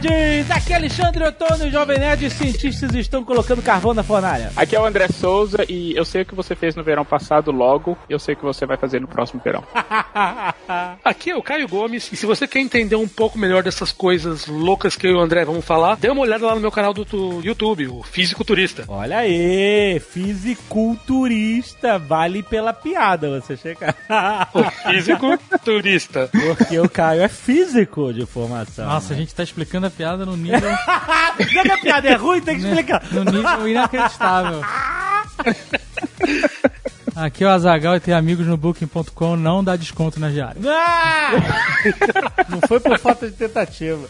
Nerds! Aqui é Alexandre Ottoni, Jovem Nerd, e cientistas estão colocando carvão na fornalha. Aqui é o André Souza e eu sei o que você fez no verão passado, logo eu sei o que você vai fazer no próximo verão. Aqui é o Caio Gomes, e se você quer entender um pouco melhor dessas coisas loucas que eu e o André vamos falar, dê uma olhada lá no meu canal do YouTube, o Físico Turista. Olha aí, fisiculturista, vale pela piada você chegar. o Físico Turista. Porque o Caio é físico de formação. Nossa, né? a gente tá explicando a piada no nível. Já que a piada é ruim, tem que explicar. No nível inacreditável. Aqui é o Azagal e tem amigos no Booking.com, não dá desconto na diária. Ah! Não foi por falta de tentativa.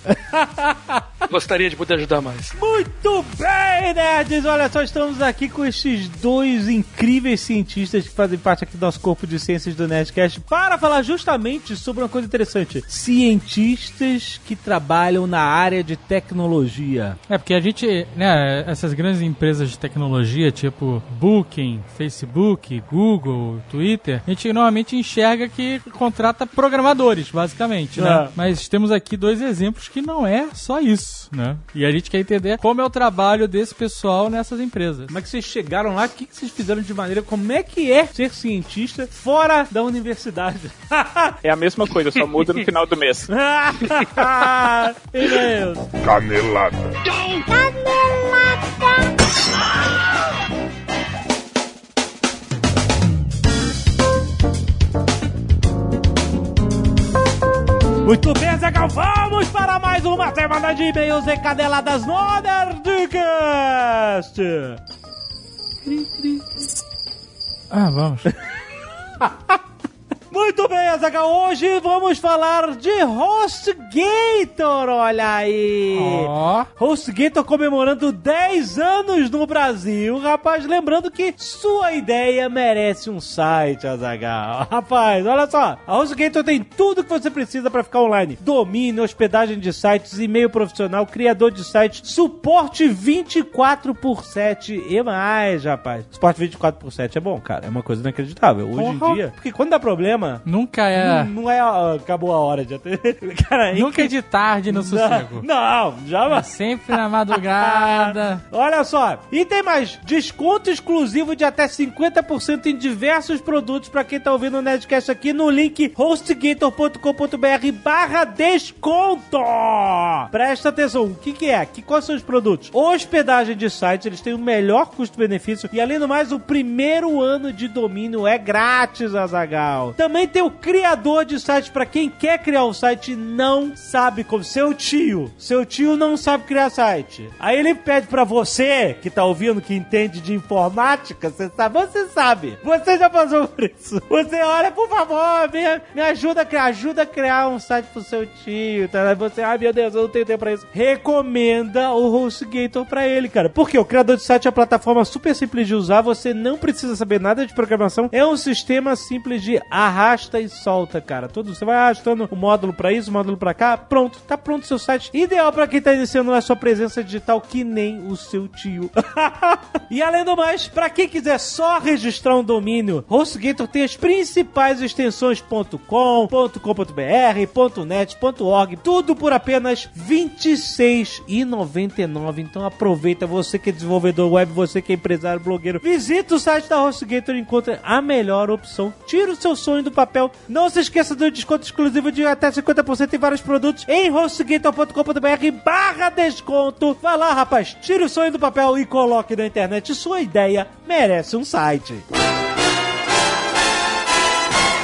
Gostaria de poder ajudar mais. Muito bem, nerds! Olha só, estamos aqui com estes dois incríveis cientistas que fazem parte aqui do nosso corpo de ciências do Nerdcast para falar justamente sobre uma coisa interessante. Cientistas que trabalham na área de tecnologia. É, porque a gente, né, essas grandes empresas de tecnologia, tipo Booking, Facebook, Google, Twitter, a gente normalmente enxerga que contrata programadores, basicamente, né? É. Mas temos aqui dois exemplos que não é só isso, né? E a gente quer entender como é o trabalho desse pessoal nessas empresas. Como é que vocês chegaram lá? O que, vocês fizeram de maneira? Como é que é ser cientista fora da universidade? é a mesma coisa, só muda no final do mês. Canelada. Canelada. Muito bem, Zegal, vamos para mais uma semana de e-mails e cadeladas no Nerdcast! Ah, vamos. Muito bem, Azaghal. Hoje vamos falar de HostGator. Olha aí. Oh. HostGator comemorando 10 anos no Brasil. Rapaz, lembrando que sua ideia merece um site, Azaghal. Rapaz, olha só. A HostGator tem tudo que você precisa para ficar online: domínio, hospedagem de sites, e-mail profissional, criador de sites, suporte 24 por 7 e mais, rapaz. Suporte 24 por 7 é bom, cara. É uma coisa inacreditável. Hoje em dia. Porque quando dá problema, problema. Nunca é. Não, não é. acabou a hora de Cara, Nunca é de tarde no sossego. Não, já. É sempre na madrugada. Olha só. E tem mais: desconto exclusivo de até 50% em diversos produtos para quem tá ouvindo o Nerdcast aqui no link hostgator.com.br/barra desconto. Presta atenção. O que, que é? Que, quais são os produtos? Hospedagem de sites, eles têm o melhor custo-benefício e, além do mais, o primeiro ano de domínio é grátis, Azagal. Também também tem o criador de site para quem quer criar um site e não sabe como. Seu tio. Seu tio não sabe criar site. Aí ele pede para você, que tá ouvindo, que entende de informática, você sabe, você sabe. Você já passou por isso. Você olha, por favor, me, me ajuda a criar, ajuda a criar um site pro seu tio. Tá? Você, ai meu Deus, eu não tenho tempo pra isso. Recomenda o HostGator pra ele, cara. Porque o criador de site é uma plataforma super simples de usar, você não precisa saber nada de programação. É um sistema simples de arrastar arrasta e solta, cara. Tudo, você vai arrastando o módulo para isso, o módulo para cá, pronto, tá pronto o seu site. Ideal para quem tá iniciando a sua presença digital, que nem o seu tio. e além do mais, para quem quiser só registrar um domínio, HostGator tem as principais extensões .com, .com.br, .net, .org, tudo por apenas R$ 26,99. Então aproveita, você que é desenvolvedor web, você que é empresário, blogueiro, visita o site da HostGator e encontra a melhor opção. Tira o seu sonho do do papel. Não se esqueça do desconto exclusivo de até 50% em vários produtos em hostgator.com.br barra desconto. Vai lá, rapaz, tire o sonho do papel e coloque na internet. Sua ideia merece um site.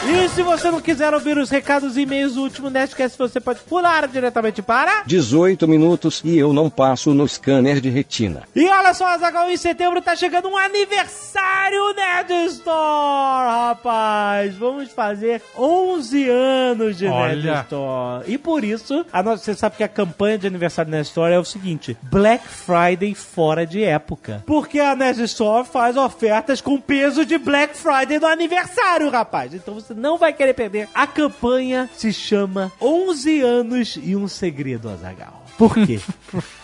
E se você não quiser ouvir os recados e e-mails do último Nerdcast, você pode pular diretamente para 18 minutos e eu não passo no scanner de retina. E olha só, Azaghal, em setembro tá chegando um aniversário Nerd Store, rapaz. Vamos fazer 11 anos de olha. Nerd Store. E por isso, a nossa, você sabe que a campanha de aniversário Nerd Store é o seguinte: Black Friday fora de época. Porque a Nerd Store faz ofertas com peso de Black Friday no aniversário, rapaz. Então você não vai querer perder. A campanha se chama 11 anos e um segredo, Azagal. Por quê?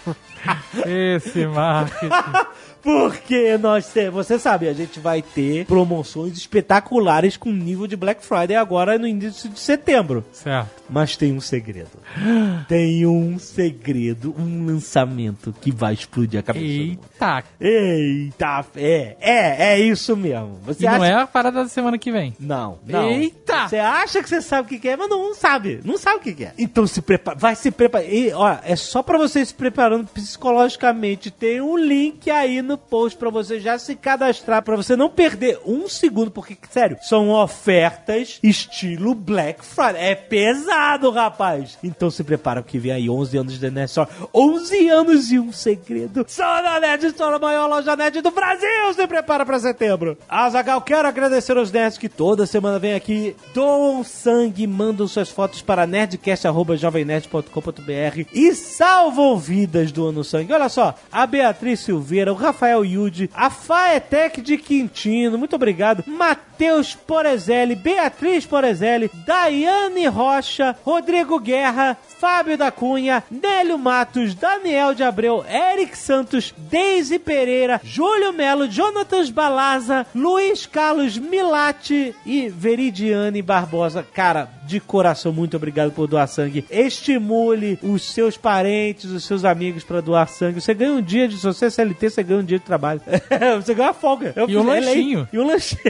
Esse marketing. Porque nós temos, você sabe, a gente vai ter promoções espetaculares com nível de Black Friday agora no início de setembro. certo. Mas tem um segredo. Tem um segredo, um lançamento que vai explodir a cabeça. do mundo. Eita. Eita, é, é, é isso mesmo. Você E acha não é a parada da semana que vem. Não, não. Eita! Você acha que você sabe o que que é, mas não sabe. Não sabe o que que é. Então se prepara, vai se preparar. E, ó, é só pra você se preparando psicologicamente. Tem um link aí no post pra você já se cadastrar, pra você não perder um segundo, porque, sério, são ofertas estilo Black Friday. É pesado, rapaz. Então se prepara que vem aí 11 anos de Nerd Store. 11 anos e um segredo. Só na Nerd Store, a maior loja nerd do Brasil. Se prepara pra setembro. Azagal, quero agradecer aos nerds que toda semana vem aqui, doam sangue, mandam suas fotos para nerdcast.jovemnerd.com.br e salvam vidas doando sangue. Olha só, a Beatriz Silveira, o Rafael Yude, a Faetec de Quintino, muito obrigado, Matheus Porezelli, Beatriz Porezelli, Daiane Rocha, Rodrigo Guerra, Fábio da Cunha, Nélio Matos, Daniel de Abreu, Eric Santos, Deise Pereira, Júlio Melo, Jonatas Balaza, Luiz Carlos Milati e Veridiane Barbosa. Cara, de coração, muito obrigado por doar sangue. Estimule os seus parentes, os seus amigos para doar sangue. Você ganha um dia de. Se você é CLT, você ganha um dia de trabalho. você ganha uma folga. Eu E um lanchinho. E um lanchinho.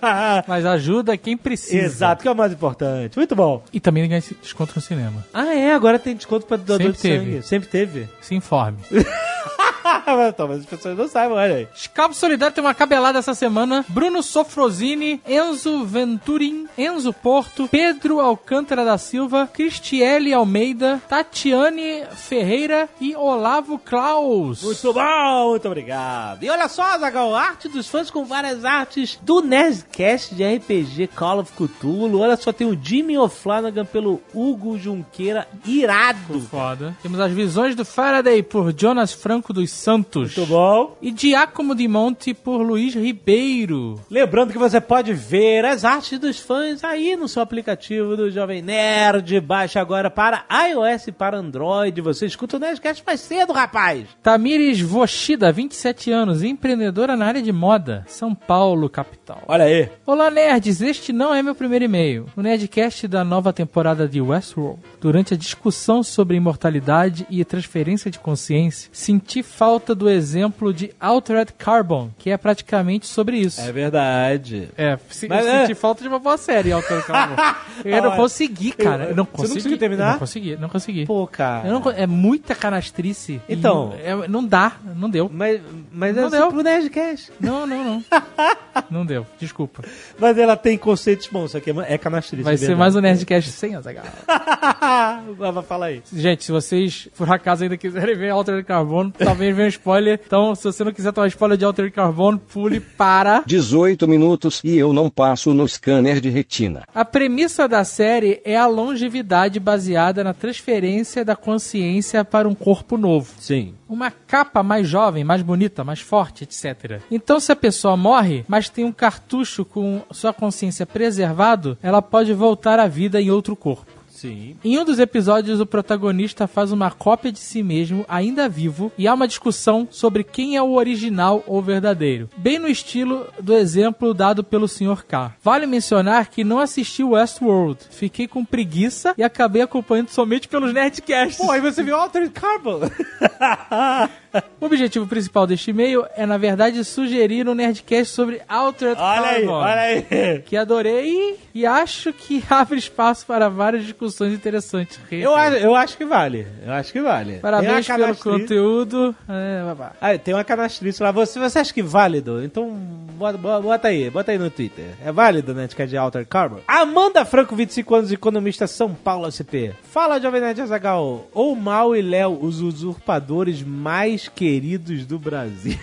Mas ajuda quem precisa. Exato, que é o mais importante. Muito bom. E também ganha desconto no cinema. Ah, é? Agora tem desconto para doador Sempre de teve. sangue. Sempre teve. Se informe. mas, então, as pessoas não sabem, olha aí. Scalpo Solidário tem uma cabelada essa semana. Bruno Sofrosini, Enzo Venturin, Enzo Porto, Pedro Alcântara da Silva, Cristiele Almeida, Tatiane Ferreira e Olavo Klaus. Muito bom, muito obrigado. E olha só, Zagal, arte dos fãs com várias artes do Nerdcast de RPG Call of Cthulhu. Olha só, tem o Jimmy O'Flanagan pelo Hugo Junqueira, irado. Foda. Temos as visões do Faraday por Jonas Franco dos Santos. Muito bom. E Giacomo de Monte por Luiz Ribeiro. Lembrando que você pode ver as artes dos fãs aí no seu aplicativo do Jovem Nerd. Baixa agora para iOS e para Android. Você escuta o Nerdcast mais cedo, rapaz. Tamires Voshida, 27 anos, empreendedora na área de moda, São Paulo, capital. Olha aí. Olá, nerds! Este não é meu primeiro e-mail. O Nerdcast da nova temporada de Westworld. Durante a discussão sobre imortalidade e transferência de consciência, senti falta do exemplo de Altered Carbon, que é praticamente sobre isso. É verdade. É, se, Mas eu é. senti falta de uma boa série, Altered Carbon. eu não consegui, cara. eu- Eu não você não consegui. conseguiu terminar? Eu não consegui, não consegui. Pô, cara. Não é muita canastrice. Então. é- não dá, não deu. Mas, mas Não é deu. pro Nerdcast. Não, não, não. não deu, desculpa. Mas ela tem conceitos bons, isso aqui é, é canastrice. Vai é ser mais um Nerdcast sem Azaghal. Vai, Fala aí. Gente, se vocês, por acaso, ainda quiserem ver Altered Carbon, talvez venha um spoiler. Então, se você não quiser tomar spoiler de Altered Carbon, pule para... 18 minutos e eu não passo no scanner de retina. A premissa da série é a longevidade baseada na transferência da consciência para um corpo novo. Sim. Uma capa mais jovem, mais bonita, mais forte, etc. Então, se a pessoa morre, mas tem um cartucho com sua consciência preservado, ela pode voltar à vida em outro corpo. Sim. Em um dos episódios, o protagonista faz uma cópia de si mesmo, ainda vivo, e há uma discussão sobre quem é o original ou verdadeiro. Bem no estilo do exemplo dado pelo Sr. K. Vale mencionar que não assisti Westworld. Fiquei com preguiça e acabei acompanhando somente pelos Nerdcasts. Pô, aí você viu Altered Carbon. O objetivo principal deste e-mail é, na verdade, sugerir um Nerdcast sobre Altered olha aí, Carbon. olha aí. Que adorei e acho que abre espaço para várias discussões interessantes. Eu, acho- eu acho que vale. Eu acho que vale. Parabéns pelo conteúdo. É. Ah, tem uma canastrice lá. Você, você acha que é válido? Então, bota, bota- aí. Bota aí no Twitter. É válido, né? De Altered Carbon. Amanda Franco, 25 anos, economista, São Paulo, SP. Fala, Jovem Nerd Azagal. Ou Mal e Léo, os usurpadores mais queridos do Brasil.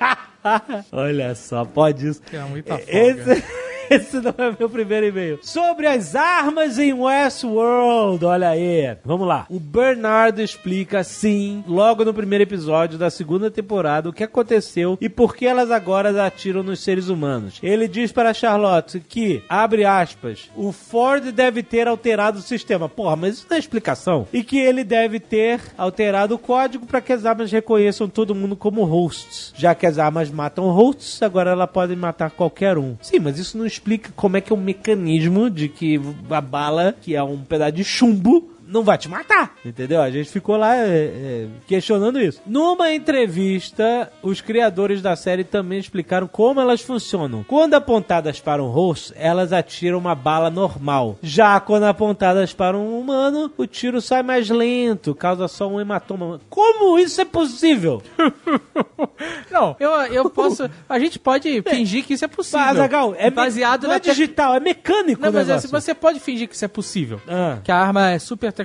Olha só, pode isso. É muita folga. Esse, Esse não é meu primeiro e-mail. Sobre as armas em Westworld, olha aí. Vamos lá. O Bernardo explica, sim, logo no primeiro episódio da segunda temporada, o que aconteceu e por que elas agora atiram nos seres humanos. Ele diz para Charlotte que, abre aspas, o Ford deve ter alterado o sistema. Porra, mas isso não é explicação. E que ele deve ter alterado o código para que as armas reconheçam todo mundo como hosts. Já que as armas matam hosts, agora ela pode matar qualquer um. Sim, mas isso não explica como é que é o mecanismo de que a bala, que é um pedaço de chumbo, não vai te matar, entendeu? A gente ficou lá é, é, questionando isso. Numa entrevista, os criadores da série também explicaram como elas funcionam. Quando apontadas para um host, elas atiram uma bala normal. Já quando apontadas para um humano, o tiro sai mais lento, causa só um hematoma. Como isso é possível? Não, eu, eu posso. A gente pode fingir que isso é possível. Azaghal, é me- baseado não na é digital, é mecânico Não, mas assim, você pode fingir que isso é possível. Ah. Que a arma é super tecnológica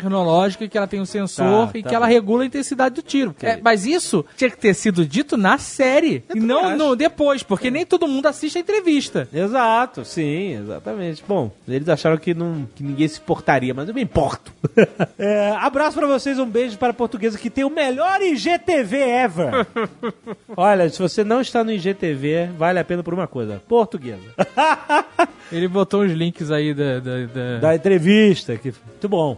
e que ela tem um sensor Tá, e tá que ela regula a intensidade do tiro. É, mas isso tinha que ter sido dito na série e não no, depois, porque nem todo mundo assiste a entrevista. Exato, sim, exatamente. Bom, eles acharam que, não, que ninguém se importaria, mas eu me importo. É, abraço pra vocês, um beijo para a portuguesa que tem o melhor IGTV ever. Olha, se você não está no IGTV, vale a pena por uma coisa: portuguesa. Ele botou uns links aí da. da, da- da entrevista. Que... Muito bom.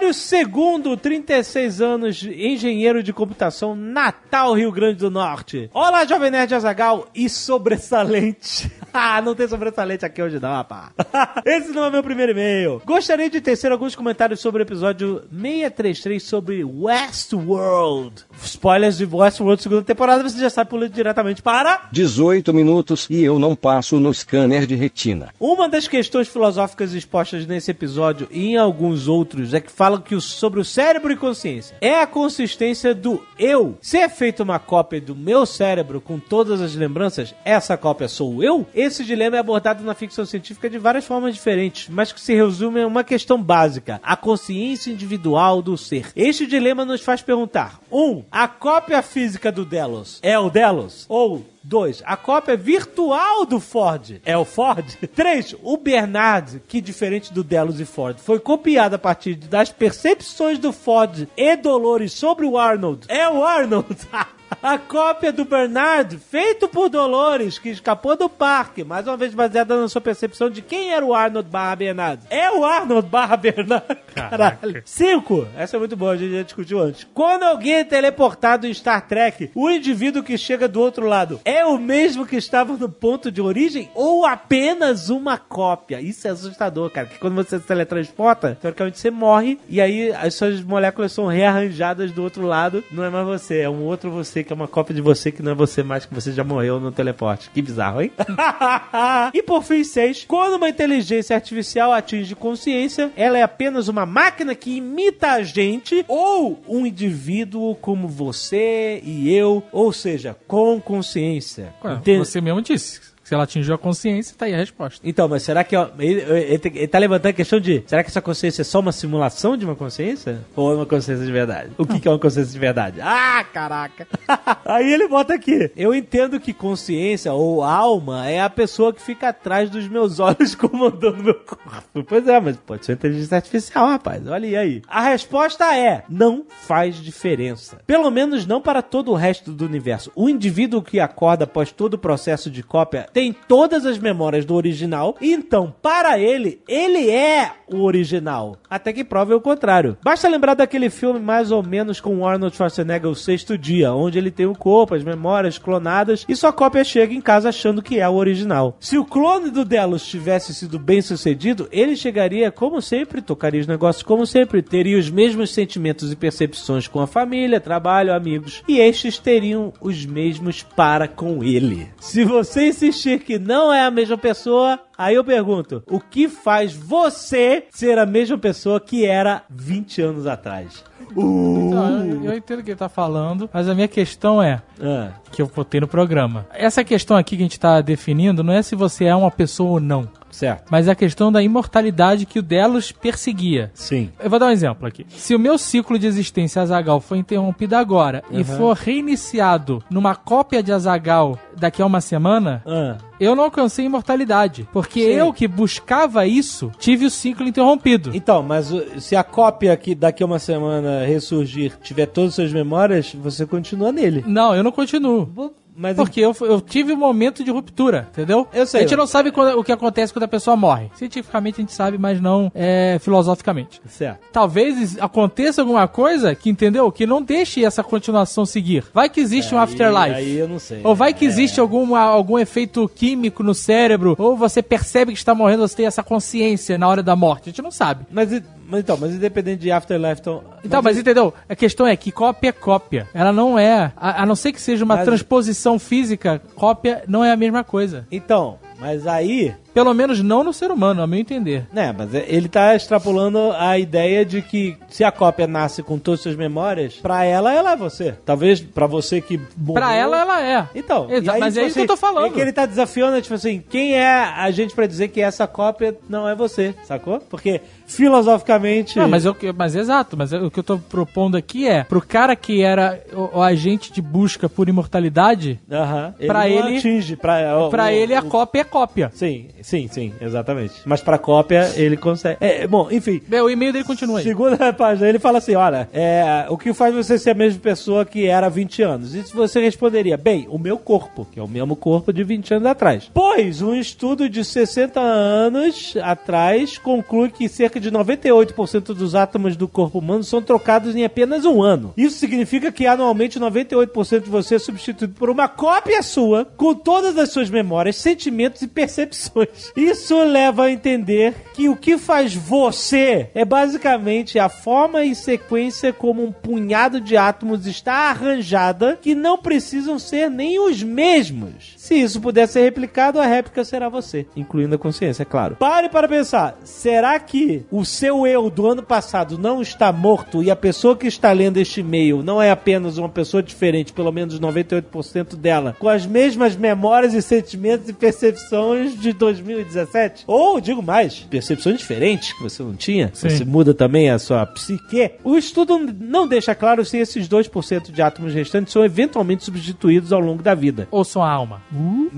Mário II, 36 anos, engenheiro de computação, Natal, Rio Grande do Norte. Olá, Jovem Nerd Azagal e sobressalente. ah, não tem sobressalente aqui hoje não, rapaz. Esse não é meu primeiro e-mail. Gostaria de tecer alguns comentários sobre o episódio 633 sobre Westworld. Spoilers de Westworld segunda temporada, você já sabe pulando diretamente para... 18 minutos e eu não passo no scanner de retina. Uma das questões filosóficas expostas nesse episódio e em alguns outros é que falam que sobre o cérebro e consciência é a consistência do eu. Se é feita uma cópia do meu cérebro com todas as lembranças, essa cópia sou eu? Esse dilema é abordado na ficção científica de várias formas diferentes, mas que se resume em uma questão básica: a consciência individual do ser. Este dilema nos faz perguntar: 1. Um, a cópia física do Delos é o Delos? Ou 2. A cópia virtual do Ford é o Ford. 3. O Bernard, que diferente do Delos e Ford, foi copiado a partir das percepções do Ford e Dolores sobre o Arnold. É o Arnold. A cópia do Bernard, feito por Dolores, que escapou do parque, mais uma vez baseada na sua percepção de quem era o Arnold barra Bernard. É o Arnold barra Bernard. Caralho. 5. Essa é muito boa, a gente já discutiu antes. Quando alguém é teleportado em Star Trek, o indivíduo que chega do outro lado é o mesmo que estava no ponto de origem ou apenas uma cópia? Isso é assustador, cara. Que quando você se teletransporta, teoricamente você morre e aí as suas moléculas são rearranjadas do outro lado. Não é mais você, é um outro você que é uma cópia de você que não é você mais, que você já morreu no teleporte. Que bizarro, hein? e por fim, 6. Quando uma inteligência artificial atinge consciência, ela é apenas uma máquina que imita a gente ou um indivíduo como você e eu, ou seja, com consciência. Ué, Entende? Você mesmo disse. Se ela atingiu a consciência, tá aí a resposta. Então, mas será que ó, ele, ele, ele tá levantando a questão de será que essa consciência é só uma simulação de uma consciência? Ou é uma consciência de verdade? O que, que é uma consciência de verdade? Ah, caraca! Aí ele bota aqui. Eu entendo que consciência ou alma é a pessoa que fica atrás dos meus olhos comandando meu corpo. Pois é, mas pode ser inteligência artificial, rapaz. Olha aí, aí. A resposta é: não faz diferença. Pelo menos não para todo o resto do universo. O indivíduo que acorda após todo o processo de cópia tem todas as memórias do original, então, para ele, ele é o original. Até que prove o contrário. Basta lembrar daquele filme mais ou menos com Arnold Schwarzenegger, O Sexto Dia, onde ele tem o corpo, as memórias clonadas, e sua cópia chega em casa achando que é o original. Se o clone do Delos tivesse sido bem sucedido, ele chegaria como sempre, tocaria os negócios como sempre, teria os mesmos sentimentos e percepções com a família, trabalho, amigos, e estes teriam os mesmos para com ele. Se você insistir que não é a mesma pessoa, aí eu pergunto: o que faz você ser a mesma pessoa que era 20 anos atrás? Então, eu, eu entendo o que ele tá falando, mas a minha questão é, Ah, que eu botei no programa. Essa questão aqui que a gente tá definindo não é se você é uma pessoa ou não. Certo. Mas é a questão da imortalidade que o Delos perseguia. Sim. Eu vou dar um exemplo aqui. Se o meu ciclo de existência Azagal for interrompido agora e for reiniciado numa cópia de Azagal daqui a uma semana, Ah, eu não alcancei imortalidade. Porque Sim. eu que buscava isso, tive o ciclo interrompido. Então, mas se a cópia que daqui a uma semana ressurgir tiver todas as suas memórias, você continua nele. Não, eu não continuo. Mas Porque eu, eu tive um momento de ruptura, entendeu? Eu sei. A gente não sabe quando- o que acontece quando a pessoa morre. Cientificamente a gente sabe, mas não é, filosoficamente. Certo. Talvez aconteça alguma coisa que, entendeu? Que não deixe essa continuação seguir. Vai que existe um afterlife. Aí eu não sei. Ou vai que existe algum, algum efeito químico no cérebro, ou você percebe que está morrendo, você tem essa consciência na hora da morte. A gente não sabe. Mas, mas então, mas independente de Afterlife, então. Então, mas, entendeu? A questão é que cópia é cópia. Ela não é, a, a não ser que seja uma Mas- transposição física, cópia não é a mesma coisa. Então, mas aí. Pelo menos não no ser humano, a meu entender. Né, mas é- ele tá extrapolando a ideia de que se a cópia nasce com todas as suas memórias, pra ela, ela é você. Talvez pra você que morreu... Pra ela, ela é. Então, Exa- e aí, mas tipo é isso que eu tô falando. É que ele tá desafiando, é tipo assim, quem é a gente pra dizer que essa cópia não é você, sacou? Porque filosoficamente. Não, mas, eu, mas exato, mas o que eu tô propondo aqui é, pro cara que era o, o agente de busca por imortalidade, Aham. pra não ele- atinge. Pra, pra o- ele a cópia é cópia. Sim, sim, sim, exatamente. Mas pra cópia ele consegue. É, bom, enfim. Bem, O e-mail dele continua aí. Segunda página, ele fala assim: olha, é, o que faz você ser a mesma pessoa que era há 20 anos? Isso você responderia: bem, o meu corpo, que é o mesmo corpo de 20 anos atrás. Pois, um estudo de 60 anos atrás conclui que cerca de 98% dos átomos do corpo humano são trocados em apenas um ano. Isso significa que anualmente 98% de você é substituído por uma cópia sua, com todas as suas memórias, sentimentos e percepções. Isso leva a entender que o que faz você é basicamente a forma e sequência como um punhado de átomos está arranjada que não precisam ser nem os mesmos. Se isso puder ser replicado, a réplica será você, incluindo a consciência, é claro. Pare para pensar, será que o seu eu do ano passado não está morto e a pessoa que está lendo este e-mail não é apenas uma pessoa diferente, pelo menos 98% dela, com as mesmas memórias e sentimentos e percepções de 2017? Ou, digo mais, percepções diferentes que você não tinha? Sim. Você muda também a sua psique? O estudo não deixa claro se esses 2% de átomos restantes são eventualmente substituídos ao longo da vida. Ouçam a alma. Uh,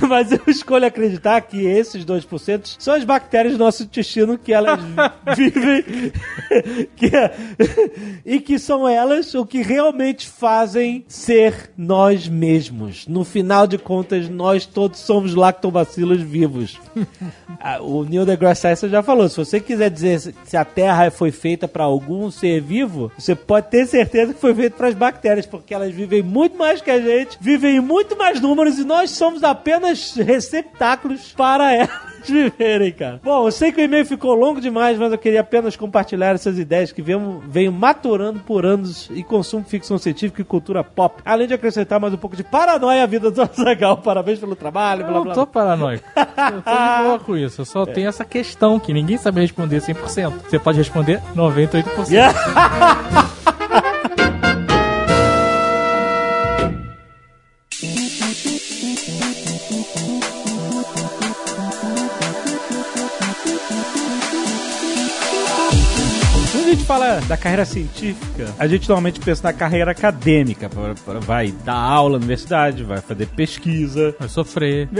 mas eu escolho acreditar que esses 2% são as bactérias do nosso intestino que elas vivem que, e que são elas o que realmente fazem ser nós mesmos. No final de contas, nós todos somos lactobacilos vivos. Ah, o Neil deGrasse Tyson já falou, se você quiser dizer se- a Terra foi feita para algum ser vivo, você pode ter certeza que foi feita para as bactérias, porque elas vivem muito mais que a gente, vivem em muito mais números e nós somos apenas receptáculos para elas viverem, cara. Bom, eu sei que o e-mail ficou longo demais, mas eu queria apenas compartilhar essas ideias que venho, venho maturando por anos e consumo ficção científica e cultura pop, além de acrescentar mais um pouco de paranoia à vida do Azagal. Parabéns pelo trabalho, Eu blá não blá. tô paranoico. Eu tô de boa com isso. Eu só tenho essa questão que ninguém sabe responder 100%. Você pode responder 98%. Quando fala da carreira científica, a gente normalmente pensa na carreira acadêmica. Pra- pra- Vai dar aula na universidade, vai fazer pesquisa, Vai sofrer.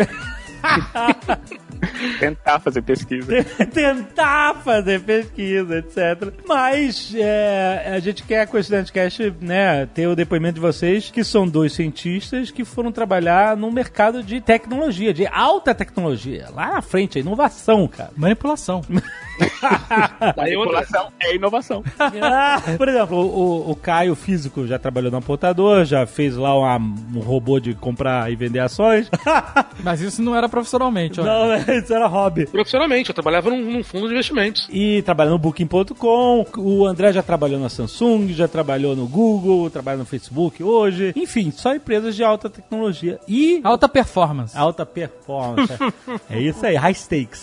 Tentar fazer pesquisa. tentar fazer pesquisa, etc. Mas é, a gente quer com esse Nerdcast, né, ter o depoimento de vocês, que são dois cientistas que foram trabalhar no mercado de tecnologia, de alta tecnologia. Lá na frente, a inovação, cara. Manipulação. Manipulação é inovação. Ah, Por exemplo, o, o Caio físico já trabalhou no apontador, já fez lá uma- um robô de comprar e vender ações. Mas isso não era profissionalmente, ó. Não, isso era hobby. Profissionalmente, eu trabalhava num, num fundo de investimentos. E trabalha no Booking.com. O André já trabalhou na Samsung, já trabalhou no Google, trabalha no Facebook hoje. Enfim, só empresas de alta tecnologia e Alta performance. alta performance. é isso aí, high stakes.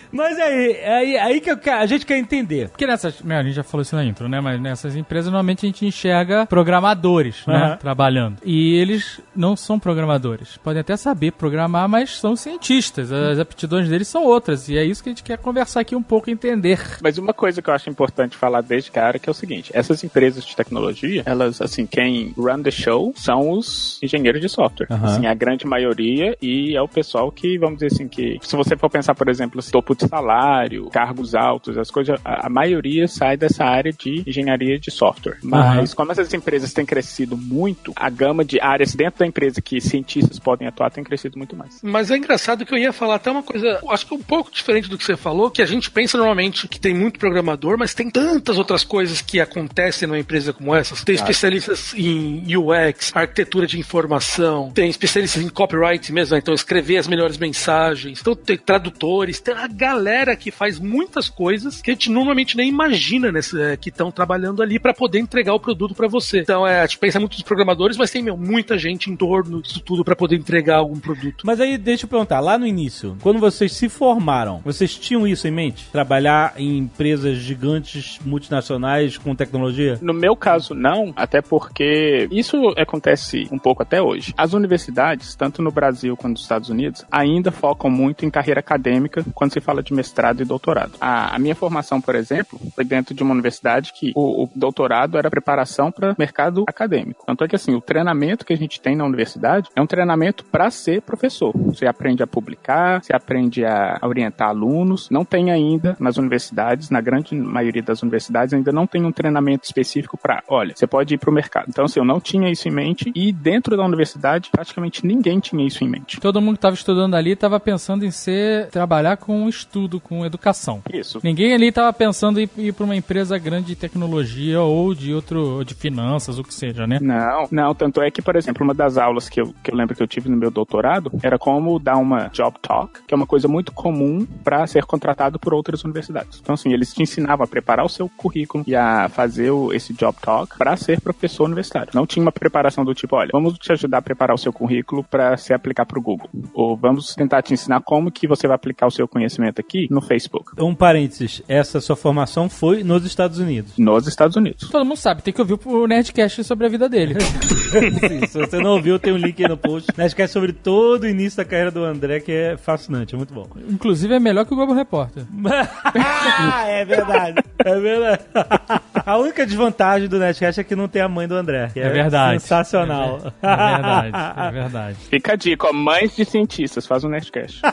Mas aí, aí, aí que quero- a gente quer entender. Porque nessas, né, a gente já falou isso na intro, né? Mas nessas empresas normalmente a gente enxerga programadores, né? Aham. Trabalhando. E eles não são programadores. Podem até saber programar, mas são cientistas. As aptidões deles são outras. E é isso que a gente quer conversar aqui um pouco e entender. Mas uma coisa que eu acho importante falar desde cara que é o seguinte: essas empresas de tecnologia, elas, assim, quem run the show são os engenheiros de software. Aham. Assim, a grande maioria, e é o pessoal que, vamos dizer assim, que se você for pensar, por exemplo, assim, topo salário, cargos altos, as coisas, a, a maioria sai dessa área de engenharia de software. Mas como essas empresas têm crescido muito, a gama de áreas dentro da empresa que cientistas podem atuar tem crescido muito mais. Mas é engraçado que eu ia falar até uma coisa, acho que um pouco diferente do que você falou, que a gente pensa normalmente que tem muito programador, mas tem tantas outras coisas que acontecem numa empresa como essa. Tem especialistas em UX, arquitetura de informação, tem especialistas em copyright mesmo, né? então escrever as melhores mensagens, então tem tradutores, tem a galera que faz muitas coisas que a gente normalmente nem imagina nesse, é, que estão trabalhando ali para poder entregar o produto para você. Então é, a gente pensa muito nos programadores, mas tem meu, muita gente em torno disso tudo para poder entregar algum produto. Mas aí, deixa eu perguntar, lá no início, quando vocês se formaram, vocês tinham isso em mente? Trabalhar em empresas gigantes multinacionais com tecnologia? No meu caso, não, até porque isso acontece um pouco até hoje. As universidades, tanto no Brasil quanto nos Estados Unidos, ainda focam muito em carreira acadêmica quando se fala de mestrado e doutorado. A, a minha formação, por exemplo, foi dentro de uma universidade que o, o doutorado era preparação para mercado acadêmico. Tanto é que, assim, o treinamento que a gente tem na universidade é um treinamento para ser professor. Você aprende a publicar, você aprende a orientar alunos. Não tem ainda nas universidades, na grande maioria das universidades, ainda não tem um treinamento específico para, olha, você pode ir para o mercado. Então, assim, eu não tinha isso em mente e dentro da universidade, praticamente ninguém tinha isso em mente. Todo mundo que estava estudando ali estava pensando em ser trabalhar com com educação. Isso. Ninguém ali estava pensando em ir para uma empresa grande de tecnologia ou de outro, ou de finanças, o que seja, né? Não, não, tanto é que, por exemplo, uma das aulas que eu, que eu lembro que eu tive no meu doutorado era como dar uma job talk, que é uma coisa muito comum para ser contratado por outras universidades. Então, assim, eles te ensinavam a preparar o seu currículo e a fazer o- esse job talk para ser professor universitário. Não tinha uma preparação do tipo, olha, vamos te ajudar a preparar o seu currículo para se aplicar para o Google. Ou vamos tentar te ensinar como que você vai aplicar o seu conhecimento aqui no Facebook, Um parênteses, essa sua formação foi nos Estados Unidos. nos Estados Unidos. Todo mundo sabe, tem que ouvir o Nerdcast sobre a vida dele. Sim, se você não ouviu, tem um link aí no post. Nerdcast sobre todo o início da carreira do André, que é fascinante, é muito bom. Inclusive é melhor que o Globo Repórter. é verdade. É verdade. A única desvantagem do Nerdcast é que não tem a mãe do André. que É, verdade. Sensacional. É, é verdade, é verdade. Fica a dica, ó, mães de cientistas, faz um Nerdcast.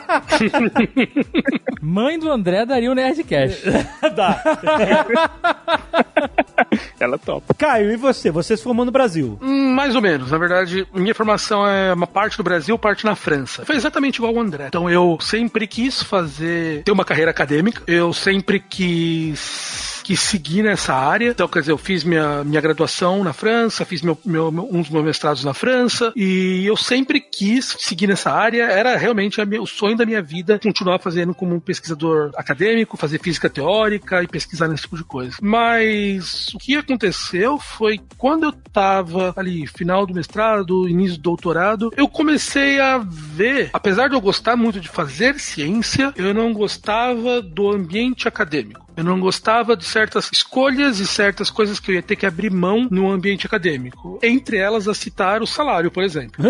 Mãe do André daria o Nerdcast. Dá. Ela topa. Caio, e você? Você se formou no Brasil. Hum, Mais ou menos. Na verdade, minha formação é uma parte do Brasil, parte na França. Foi exatamente igual ao André. Então eu sempre quis fazer, ter uma carreira acadêmica. Eu sempre quis quis seguir nessa área. Então, quer dizer, eu fiz minha, minha graduação na França, fiz meu, meu, um dos meus mestrados na França, e eu sempre quis seguir nessa área. Era realmente minha- o sonho da minha vida continuar fazendo como um pesquisador acadêmico, fazer física teórica e pesquisar nesse tipo de coisa. Mas o que aconteceu foi quando eu tava ali, final do mestrado, início do doutorado, eu comecei a ver, apesar de eu gostar muito de fazer ciência, eu não gostava do ambiente acadêmico. Eu não gostava de certas escolhas e certas coisas que eu ia ter que abrir mão no ambiente acadêmico. Entre elas, a citar o salário, por exemplo.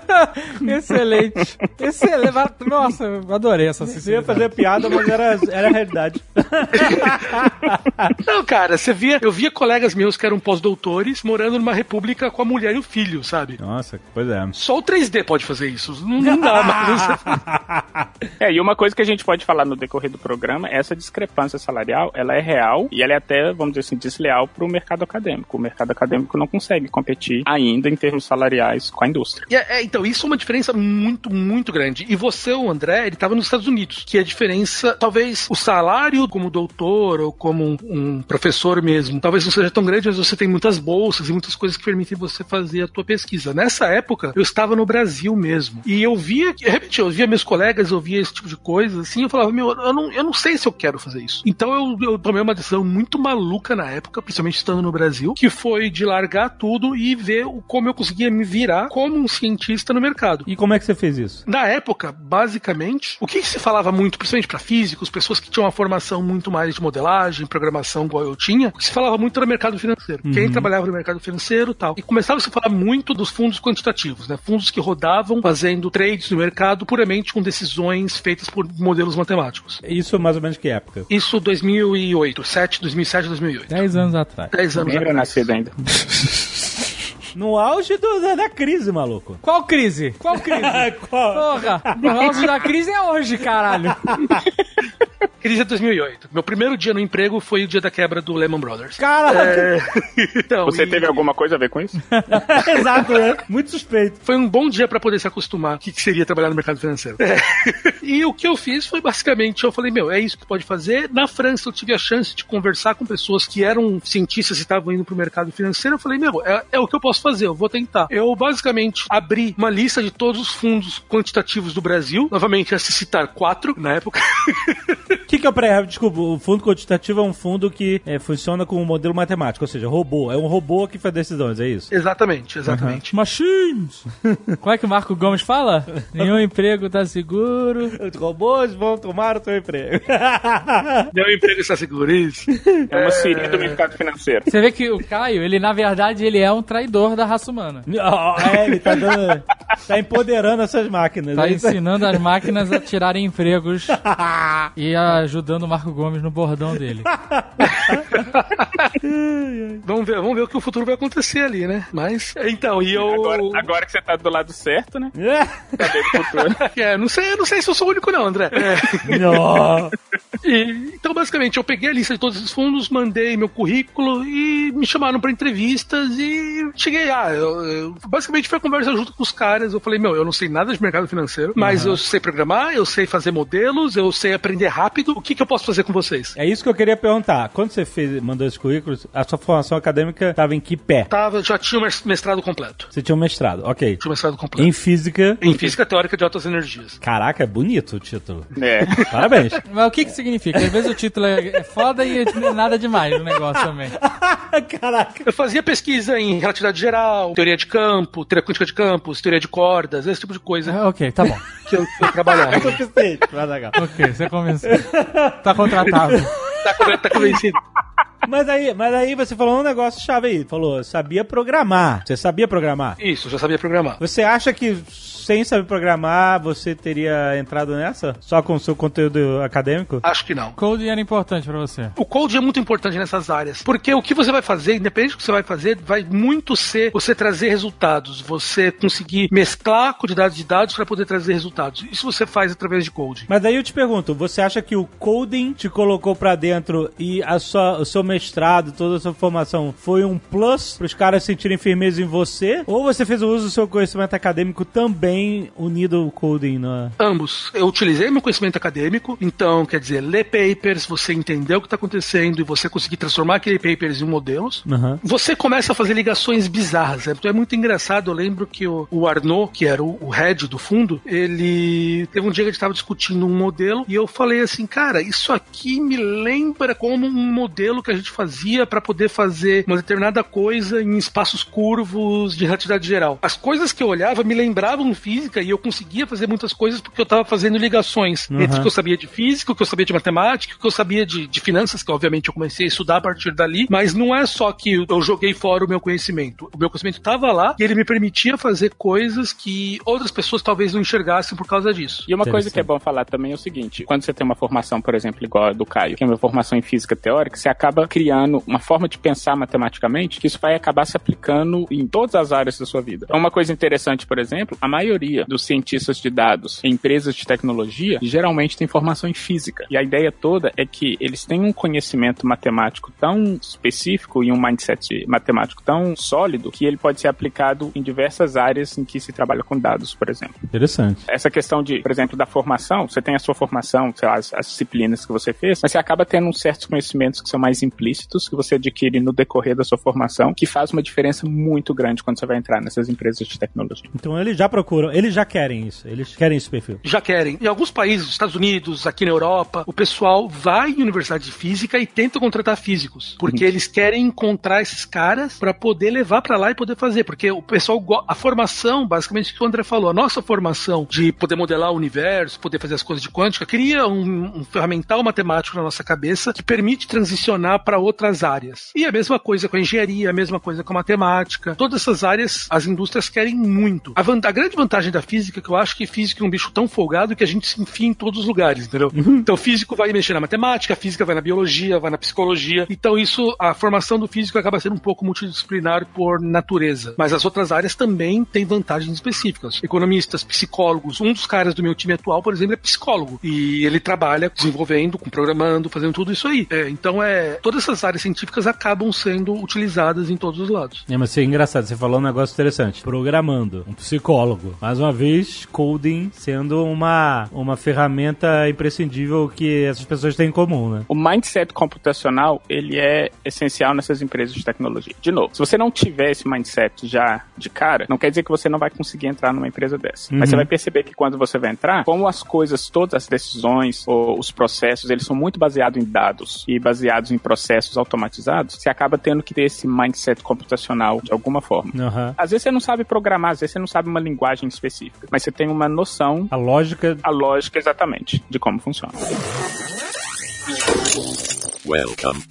Excelente. Excelente. Nossa, eu adorei essa Você ia fazer piada, mas era, era a realidade. Não, cara, você via, eu via colegas meus que eram pós-doutores morando numa república com a mulher e o filho, sabe? Nossa, pois é. Só o 3D pode fazer isso. Não, não dá mais. É, e uma coisa que a gente pode falar no decorrer do programa, essa discrepância salarial, ela é real e ela é até, vamos dizer assim, desleal para o mercado acadêmico. O mercado acadêmico não consegue competir ainda em termos salariais com a indústria. É- é, então, isso é uma diferença muito, muito grande. E você, o André, ele estava nos Estados Unidos, que a diferença, talvez o salário como doutor ou como um, professor mesmo, talvez não seja tão grande, mas você tem muitas bolsas e muitas coisas que permitem você fazer a tua pesquisa. Nessa época, eu estava no Brasil mesmo. E eu via, repente, eu via meus colegas, eu via esse tipo de coisa, assim, eu falava, meu, eu não, eu não sei se eu quero fazer isso. Então eu, eu tomei uma decisão muito maluca na época, principalmente estando no Brasil, que foi de largar tudo e ver o- como eu conseguia me virar como um cientista no mercado. E como é que você fez isso? Na época, basicamente, o que, que se falava muito, principalmente para físicos, pessoas que tinham uma formação muito mais de modelagem, programação, igual eu tinha, o que se falava muito era mercado financeiro. Quem trabalhava no mercado financeiro e tal. E começava a se falar muito dos fundos quantitativos, né? Fundos que rodavam fazendo trades no mercado puramente com decisões feitas por modelos matemáticos. Isso é mais ou menos que época? Isso 2008, 7, 2007, 2008. 10 anos atrás. 10 anos era atrás. nascido ainda. No auge do- da, da crise, maluco. Qual crise? Qual crise? Qual? Porra, o auge da crise é hoje, caralho. Crise de 2008. Meu primeiro dia no emprego foi o dia da quebra do Lehman Brothers. Caraca! Então, Você e- teve alguma coisa a ver com isso? Exato, né? Muito suspeito. Foi um bom dia pra poder se acostumar o que, que seria trabalhar no mercado financeiro. É. E o que eu fiz foi basicamente, eu falei, meu, é isso que pode fazer. Na França eu tive a chance de conversar com pessoas que eram cientistas e estavam indo pro mercado financeiro. Eu falei, meu, é, é o que eu posso fazer, eu vou tentar. Eu basicamente abri uma lista de todos os fundos quantitativos do Brasil. Novamente, a se citar quatro na época. O que, que é o pré Desculpa, o fundo quantitativo é um fundo que é, funciona com um modelo matemático, ou seja, robô. É um robô que faz decisões, é isso? exatamente, exatamente. Machines! Qual é que o Marco Gomes fala? Nenhum emprego tá seguro. Os robôs vão tomar o seu emprego. Meu emprego está seguro, isso. É uma siri do mercado financeiro. Você vê que o Caio, ele na verdade, ele é um traidor da raça humana. Ó, é, ele tá dando. tá empoderando essas máquinas. Tá é ensinando as máquinas a tirarem empregos e ajudando o Marco Gomes no bordão dele. Vamos ver, vamos ver o que o futuro vai acontecer ali, né? Mas, então, e eu... Agora, agora que você tá do lado certo, né? É. Cadê o futuro? É, não sei, não sei se eu sou o único não, André. É. Não. E, então, basicamente, eu peguei a lista de todos esses fundos, mandei meu currículo e me chamaram pra entrevistas e cheguei. Ah, eu, eu- basicamente foi a conversa junto com os caras. Eu falei, meu, eu não sei nada de mercado financeiro, mas eu sei programar, eu sei fazer modelos, eu sei aprender rápido. O que, que eu posso fazer com vocês? É isso que eu queria perguntar. Quando você fez, mandou esses currículos, a sua formação acadêmica estava em que pé? Tava, já tinha um mestrado completo. Você tinha um mestrado, ok. Tinha um mestrado completo. Em física. Em física teórica de altas energias. Caraca, é bonito o título. É. Parabéns. Mas o que que significa? Às vezes o título é é foda e é nada demais no negócio também. Caraca. Eu fazia pesquisa em relatividade geral, teoria de campo, teoria quântica de campos, teoria de cordas, esse tipo de coisa Ah, ok, tá bom. que eu, que eu trabalhava. Suficiente. Vai legal. Ok, você convenceu. Tá contratado. tá, tá convencido? Mas aí, mas aí você falou um negócio chave aí. Falou, sabia programar. Você sabia programar? Isso, já sabia programar. Você acha que sem saber programar você teria entrado nessa? Só com o seu conteúdo acadêmico? Acho que não. Code era importante pra você. O code é muito importante nessas áreas, porque o que você vai fazer, independente do que você vai fazer, vai muito ser você trazer resultados, você conseguir mesclar quantidade de dados para poder trazer resultados. Isso você faz através de code. Mas daí eu te pergunto, você acha que o coding te colocou pra dentro e a sua, o seu mestrado, toda a sua formação foi um plus para os caras sentirem firmeza em você? Ou você fez o uso do seu conhecimento acadêmico também unido ao coding na... Ambos. Eu utilizei meu conhecimento acadêmico, então, quer dizer, ler papers, você entender o que está acontecendo e você conseguir transformar aquele papers em modelos. Aham. Você começa a fazer ligações bizarras. né? Então é muito engraçado. Eu lembro que o, o Arnaud, que era o, o head do fundo, ele teve um dia que a gente estava discutindo um modelo e eu falei assim, cara, isso aqui me lembra como um modelo que a gente fazia para poder fazer uma determinada coisa em espaços curvos de relatividade geral. As coisas que eu olhava me lembravam física e eu conseguia fazer muitas coisas porque eu estava fazendo ligações Uhum. entre o que eu sabia de física, o que eu sabia de matemática, o que eu sabia de, de finanças, que obviamente eu comecei a estudar a partir dali, mas não é só que eu joguei fora o meu conhecimento. O meu conhecimento estava lá e ele me permitia fazer coisas que outras pessoas talvez não enxergassem por causa disso. E uma coisa que é bom falar também é o seguinte: quando você tem uma formação, por exemplo, igual a do Caio, que é uma formação em física teórica, você acaba criando uma forma de pensar matematicamente que isso vai acabar se aplicando em todas as áreas da sua vida. Então, uma coisa interessante, por exemplo, a maioria dos cientistas de dados em empresas de tecnologia geralmente tem formação em física. E a ideia toda é que eles têm um conhecimento matemático tão específico e um mindset matemático tão sólido que ele pode ser aplicado em diversas áreas em que se trabalha com dados, por exemplo Interessante. essa questão de, por exemplo, da formação, você tem a sua formação, sei lá, as, as disciplinas que você fez, mas você acaba tendo uns certos conhecimentos que são mais implícitos que você adquire no decorrer da sua formação, que faz uma diferença muito grande quando você vai entrar nessas empresas de tecnologia. Então eles já procuram, eles já querem isso, eles querem esse perfil. Já querem. Em alguns países, Estados Unidos, aqui na Europa, o pessoal vai em universidade de física e tenta contratar físicos, porque eles querem encontrar esses caras para poder levar para lá e poder fazer, porque o pessoal a formação, basicamente o que o André falou, a nossa formação de poder modelar o universo, poder fazer as coisas de quântica, cria um, um ferramental matemático na nossa cabeça que permite transicionar para outras áreas. E a mesma coisa com a engenharia, a mesma coisa com a matemática. Todas essas áreas as indústrias querem muito. A, a grande vantagem da física é que eu acho que física é um bicho tão folgado que a gente se enfia em todos os lugares, entendeu? Então, físico vai mexer na matemática, física vai na biologia, vai na psicologia. Então, isso, a formação do físico acaba sendo um pouco multidisciplinar por natureza. Mas as outras áreas também têm vantagens específicas. Economistas, psicólogos. Um dos caras do meu time atual, por exemplo, é psicólogo. E ele trabalha desenvolvendo, programando, fazendo tudo isso aí. É, então, é, todas essas áreas científicas acabam sendo utilizadas em todos os lados. É, mas é engraçado, você falou um negócio interessante. Programando, um psicólogo. Mais uma vez, coding sendo uma, uma ferramenta imprescindível que essas pessoas têm em comum, né? O mindset computacional, ele é essencial nessas empresas de tecnologia. De novo, se você não tiver esse mindset já de cara, não quer dizer que você não vai conseguir entrar numa empresa dessa. Mas você vai perceber que quando você vai entrar, como as coisas, todas as decisões ou os processos, eles são muito baseados em dados e baseados em processos automatizados, você acaba tendo que ter esse mindset computacional de alguma forma. Aham. Às vezes você não sabe programar, às vezes você não sabe uma linguagem específica, mas você tem uma noção, A lógica. a lógica exatamente de como funciona. Welcome.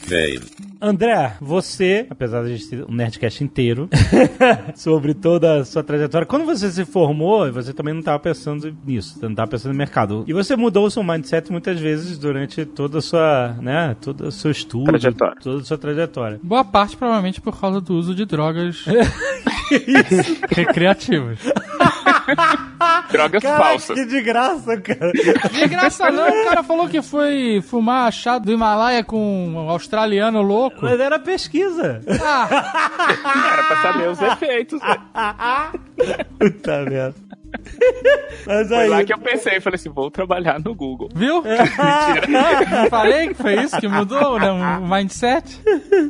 André, você, apesar de a gente ter um Nerdcast inteiro sobre toda a sua trajetória, quando você se formou, você também não estava pensando nisso, você não estava pensando no mercado. E você mudou o seu mindset muitas vezes durante toda a sua, né, todo o seu estudo, Trajetória. toda a sua trajetória. Boa parte provavelmente por causa do uso de drogas recreativas. Drogas falsas. que de graça, cara. De graça não, o cara falou que foi fumar chá do Himalaia com um australiano louco. Mas era pesquisa. Ah, Era pra saber os efeitos. né? Puta merda. Mas Foi aí. lá que eu pensei, falei assim, vou trabalhar no Google. viu? Não falei que foi isso que mudou né, o mindset?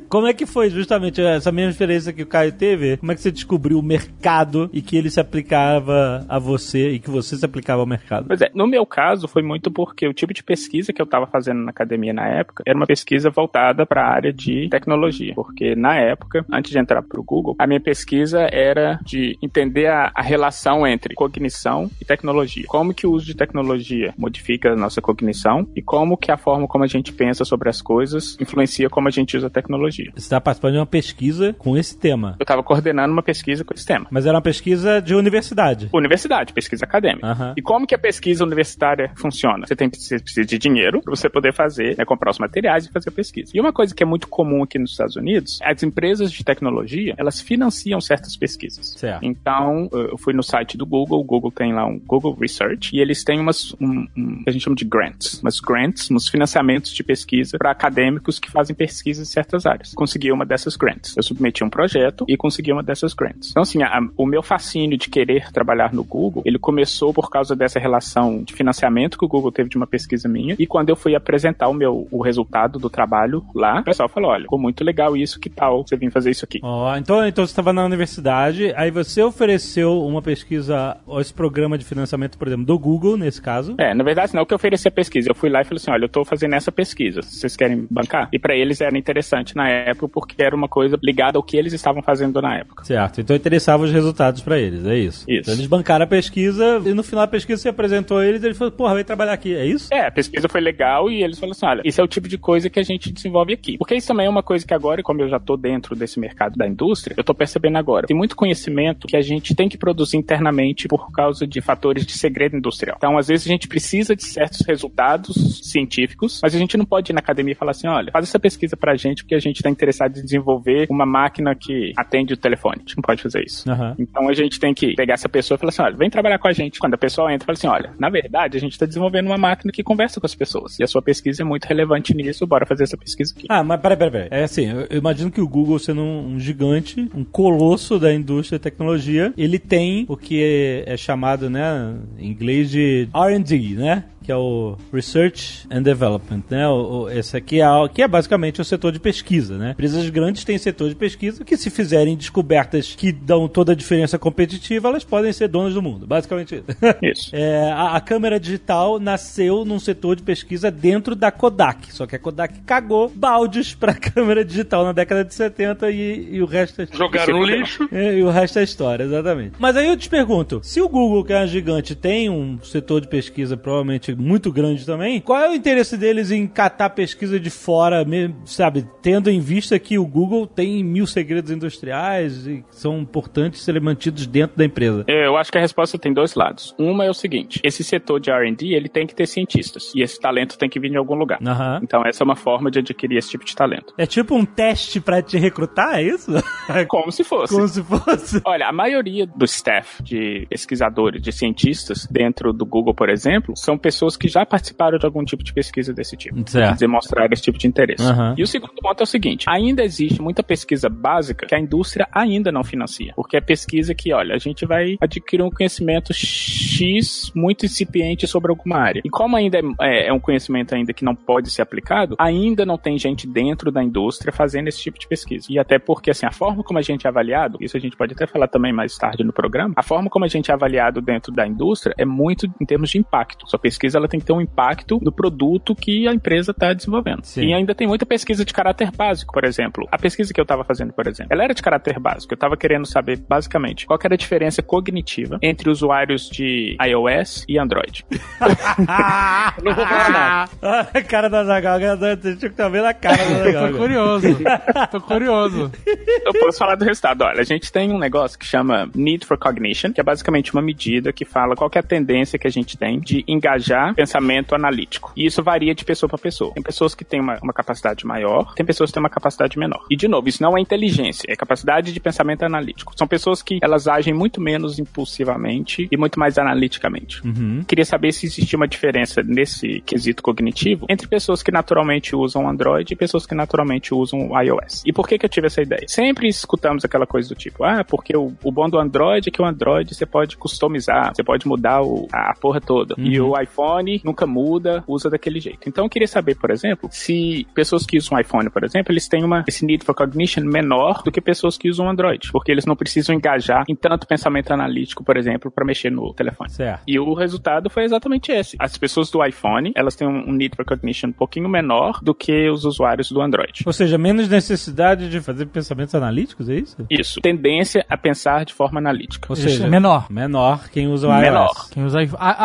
Como é que foi justamente essa mesma experiência que o Caio teve? Como é que você descobriu o mercado e que ele se aplicava a você e que você se aplicava ao mercado? Pois é, no meu caso foi muito porque o tipo de pesquisa que eu estava fazendo na academia na época era uma pesquisa voltada para a área de tecnologia. Porque na época, antes de entrar para o Google, a minha pesquisa era de entender a, a relação entre cognição e tecnologia. Como que o uso de tecnologia modifica a nossa cognição e como que a forma como a gente pensa sobre as coisas influencia como a gente usa a tecnologia. Você está participando de uma pesquisa com esse tema. Eu estava coordenando uma pesquisa com esse tema. Mas era uma pesquisa de universidade. Universidade, pesquisa acadêmica. Aham. E como que a pesquisa universitária funciona? Você tem você precisa de dinheiro para você poder fazer, né, comprar os materiais e fazer a pesquisa. E uma coisa que é muito comum aqui nos Estados Unidos, as empresas de tecnologia, elas financiam certas pesquisas. Certo. Então, eu fui no site do Google, o Google tem lá um Google Research, e eles têm umas, um, um, a gente chama de grants, umas grants, uns financiamentos de pesquisa para acadêmicos que fazem pesquisa em certas áreas. Consegui uma dessas grants. Eu submeti um projeto e consegui uma dessas grants. Então, assim, a- o meu fascínio de querer trabalhar no Google, ele começou por causa dessa relação de financiamento que o Google teve de uma pesquisa minha, e quando eu fui apresentar o meu o resultado do trabalho lá, o pessoal falou, olha, ficou muito legal isso, que tal você vir fazer isso aqui? Ó, então, então você estava na universidade, aí você ofereceu uma pesquisa, esse programa de financiamento, por exemplo, do Google, nesse caso. É, na verdade, não é o que eu ofereci a pesquisa. Eu fui lá e falei assim: olha, eu tô fazendo essa pesquisa. Vocês querem bancar? E pra eles era interessante na época, porque era uma coisa ligada ao que eles estavam fazendo na época. Certo, então interessava os resultados pra eles, é isso. Isso. Então eles bancaram a pesquisa e no final da pesquisa você apresentou eles e eles falaram, porra, vem trabalhar aqui, é isso? É, a pesquisa foi legal e eles falaram assim: olha, isso é o tipo de coisa que a gente desenvolve aqui. Porque isso também é uma coisa que agora, como eu já tô dentro desse mercado da indústria, eu tô percebendo agora. Tem muito conhecimento que a gente tem que produzir internamente por causa de fatores de segredo industrial. Então, às vezes, a gente precisa de certos resultados científicos, mas a gente não pode ir na academia e falar assim: olha, faz essa pesquisa pra gente porque a gente tá interessado em desenvolver uma máquina que atende o telefone. A gente não pode fazer isso. Aham. Então a gente tem que pegar essa pessoa e falar assim: olha, vem trabalhar com a gente. Quando a pessoa entra, fala assim: olha, na verdade, a gente está desenvolvendo uma máquina que conversa com as pessoas. E a sua pesquisa é muito relevante nisso, bora fazer essa pesquisa aqui. Ah, mas peraí, peraí, peraí. É assim, eu, imagino que o Google, sendo um, um gigante, um colosso da indústria da tecnologia, ele tem o que é, chamado, né, em inglês de R&D, né? Que é o Research and Development, né? O, o- esse aqui é, que é basicamente o setor de pesquisa, né? Empresas grandes têm setor de pesquisa que se fizerem descobertas que dão toda a diferença competitiva, elas podem ser donas do mundo. Basicamente isso. Isso. É, a, a câmera digital nasceu num setor de pesquisa dentro da Kodak. Só que a Kodak cagou baldes pra câmera digital na década de 70 e, e o resto é Jogaram no lixo. é, e o resto é história, exatamente. Mas aí eu te pergunto: se o Google, que é uma gigante, tem um setor de pesquisa provavelmente muito grande também, qual é o interesse deles em catar pesquisa de fora, sabe? Tendo em vista que o Google tem mil segredos industriais e que são importantes serem mantidos dentro da empresa. Eu acho que a resposta tem dois lados. Uma é o seguinte: esse setor de R&D ele tem que ter cientistas e esse talento tem que vir de algum lugar. Aham. Então essa é uma forma de adquirir esse tipo de talento. É tipo um teste pra te recrutar, é isso? Como se fosse. Como se fosse. Olha, a maioria do staff de pesquisadores, de cientistas dentro do Google, por exemplo, são pessoas que já participaram de algum tipo de pesquisa desse tipo. Certo. Quer dizer, mostraram esse tipo de interesse. Aham. E o segundo ponto é o seguinte: ainda existe muita pesquisa básica que a indústria ainda não financia. Porque é pesquisa que, olha, a gente vai adquirir um conhecimento X muito incipiente sobre alguma área. E como ainda é, é um conhecimento ainda que não pode ser aplicado, ainda não tem gente dentro da indústria fazendo esse tipo de pesquisa. E até porque, assim, a forma como a gente é avaliado, isso a gente pode até falar também mais tarde no programa, a forma como a gente é avaliado dentro da indústria é muito em termos de impacto. Sua pesquisa ela tem que ter um impacto no produto que a empresa está desenvolvendo. Sim. E ainda tem muita pesquisa de caráter básico, por exemplo. A pesquisa que eu estava fazendo, por exemplo, ela era de caráter básico. Eu estava querendo saber, basicamente, qual que era a diferença cognitiva entre usuários de iOS e Android. Não vou falar nada. A cara da Zagal, tinha que estar vendo a cara da Zagal. Tô curioso. Tô curioso. Eu posso falar do resultado. Olha, a gente tem um negócio que chama Need for Cognition, que é basicamente uma medida que fala qual que é a tendência que a gente tem de engajar pensamento analítico. E isso varia de pessoa para pessoa. Tem pessoas que têm uma, uma capacidade maior, tem pessoas que têm uma capacidade menor. E, de novo, isso não é inteligência, é capacidade de pensamento analítico. São pessoas que elas agem muito menos impulsivamente e muito mais analiticamente. Queria saber se existia uma diferença nesse quesito cognitivo entre pessoas que naturalmente usam Android e pessoas que naturalmente usam o iOS. E por que, que eu tive essa ideia? Sempre escutamos aquela coisa do tipo, ah, porque o, o bom do Android é que o Android você pode customizar, você pode mudar o- a porra toda. E o iPhone nunca muda, usa daquele jeito. Então eu queria saber, por exemplo, se pessoas que usam iPhone, por exemplo, eles têm uma, esse need for cognition menor do que pessoas que usam Android. Porque eles não precisam engajar em tanto pensamento analítico, por exemplo, para mexer no telefone. Certo. E o resultado foi exatamente esse. As pessoas do iPhone, elas têm um need for cognition um pouquinho menor do que os usuários do Android. Ou seja, menos necessidade de fazer pensamentos analíticos, é isso? Isso. Tendência a pensar de forma analítica. Ou seja, menor. menor quem usa o iOS. Menor. Quem usa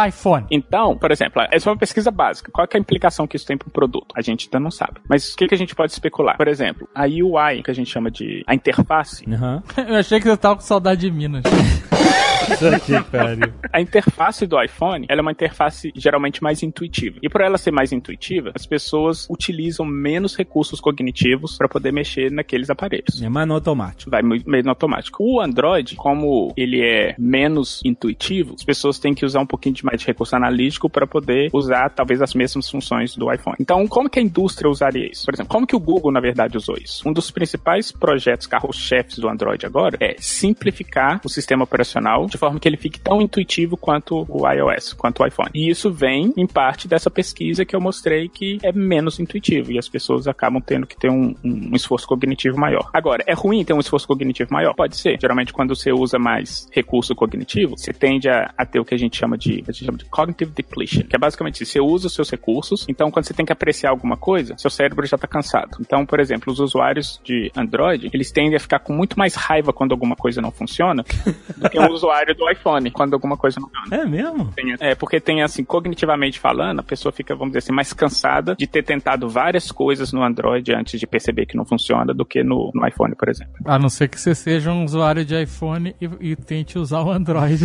iPhone. Então, por exemplo, essa é uma pesquisa básica. Qual é a implicação que isso tem para o produto? A gente ainda não sabe. Mas o que, que a gente pode especular? Por exemplo, a UI, que a gente chama de a interface, Aham. Eu achei que você tava com saudade de Minas. A interface do iPhone, ela é uma interface geralmente mais intuitiva. E por ela ser mais intuitiva, as pessoas utilizam menos recursos cognitivos para poder mexer naqueles aparelhos. É mais no automático. vai meio no automático. O Android, como ele é menos intuitivo, as pessoas têm que usar um pouquinho de mais de recurso analítico para poder usar talvez as mesmas funções do iPhone. Então, como que a indústria usaria isso? Por exemplo, como que o Google na verdade usou isso? Um dos principais projetos carro-chefes do Android agora é simplificar o sistema operacional de forma que ele fique tão intuitivo quanto o iOS, quanto o iPhone. E isso vem em parte dessa pesquisa que eu mostrei que é menos intuitivo e as pessoas acabam tendo que ter um, um esforço cognitivo maior. Agora, é ruim ter um esforço cognitivo maior? Pode ser. Geralmente, quando você usa mais recurso cognitivo, você tende a, a ter o que a gente chama de a gente chama de cognitive depletion, que é basicamente isso. Você usa os seus recursos, então quando você tem que apreciar alguma coisa, seu cérebro já está cansado. Então, por exemplo, os usuários de Android, eles tendem a ficar com muito mais raiva quando alguma coisa não funciona do que um usuário do iPhone quando alguma coisa não funciona. É mesmo? Tem- É, porque tem assim, cognitivamente falando, a pessoa fica, vamos dizer assim, mais cansada de ter tentado várias coisas no Android antes de perceber que não funciona do que no, no iPhone, por exemplo. A não ser que você seja um usuário de iPhone e, e tente usar o Android.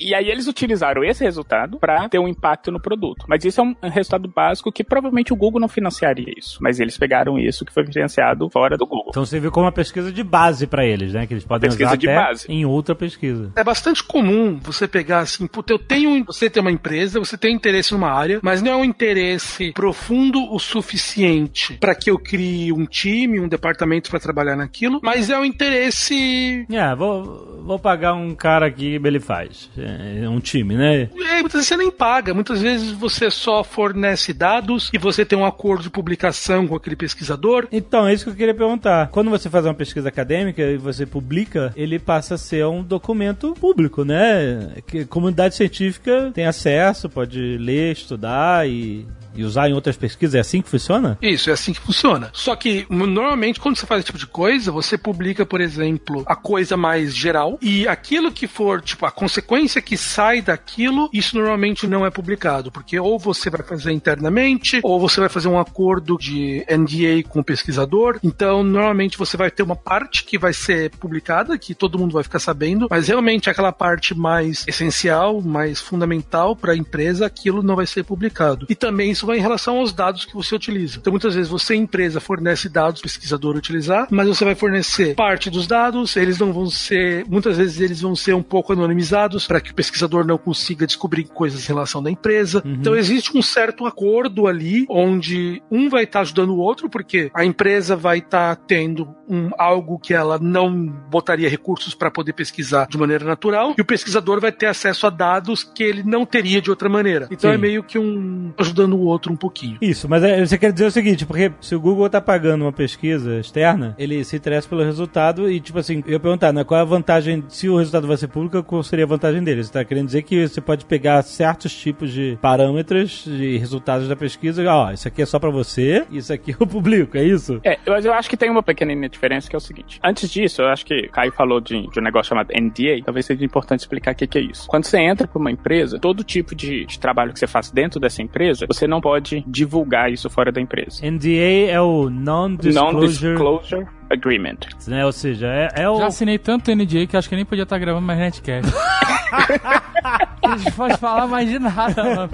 E aí eles utilizaram esse resultado para ter um impacto no produto. Mas isso é um resultado básico que provavelmente o Google não financiaria isso. Mas eles pegaram isso que foi financiado fora do Google. Então serviu como uma pesquisa de base pra eles, né? Que eles podem Pesquisa usar de até base. em outra pesquisa. É bastante comum você pegar assim, puta, eu tenho, você tem uma empresa, você tem interesse numa área, mas não é um interesse profundo o suficiente para que eu crie um time, um departamento para trabalhar naquilo, mas é um interesse É, vou, vou pagar um cara aqui, ele faz. É um time, né? É, muitas vezes você nem paga, muitas vezes você só fornece dados e você tem um acordo de publicação com aquele pesquisador. Então, é isso que eu queria perguntar. Quando você faz uma pesquisa acadêmica e você publica, ele passa a ser um documento público, né? Que a comunidade científica tem acesso, pode ler, estudar e, e usar em outras pesquisas. É assim que funciona? Isso, é assim que funciona. Só que, normalmente, quando você faz esse tipo de coisa, você publica, por exemplo, a coisa mais geral e aquilo que for, tipo, a consequência que sai daquilo, isso normalmente não é publicado, porque ou você vai fazer internamente, ou você vai fazer um acordo de NDA com o pesquisador. Então, normalmente você vai ter uma parte que vai ser publicada, que todo mundo vai ficar sabendo, mas realmente aquela parte mais essencial, mais fundamental para a empresa, aquilo não vai ser publicado. E também isso vai em relação aos dados que você utiliza. Então, muitas vezes você, empresa, fornece dados para o pesquisador utilizar, mas você vai fornecer parte dos dados, eles não vão ser, muitas vezes eles vão ser um pouco anonimizados para que o pesquisador não consiga descobrir coisas em relação da empresa. Então, existe um certo acordo ali onde um vai estar ajudando o outro, porque a empresa vai estar tendo um, algo que ela não botaria recursos para poder pesquisar de maneira natural, e o pesquisador vai ter acesso a dados que ele não teria de outra maneira. Então Sim. é meio que um ajudando o outro um pouquinho. Isso, mas é- você quer dizer o seguinte, porque se o Google tá pagando uma pesquisa externa, ele se interessa pelo resultado e, tipo assim, eu ia perguntar, né, qual é a vantagem, se o resultado vai ser público, qual seria a vantagem dele? Você tá querendo dizer que você pode pegar certos tipos de parâmetros de resultados da pesquisa, e, ó, isso aqui é só pra você, isso aqui eu publico, é isso? É, mas eu acho que tem uma pequenina diferença que é o seguinte. Antes disso, eu acho que o Caio falou de, de um negócio chamado NDA. Talvez seja importante explicar o que, que é isso. Quando você entra para uma empresa, todo tipo de, de trabalho que você faz dentro dessa empresa, você não pode divulgar isso fora da empresa. NDA é o Non-Disclosure, Non-disclosure agreement. né, ou seja, é, é o... Já assinei tanto NDA que acho que nem podia estar gravando mais Netcast. A gente pode falar mais de nada, mano.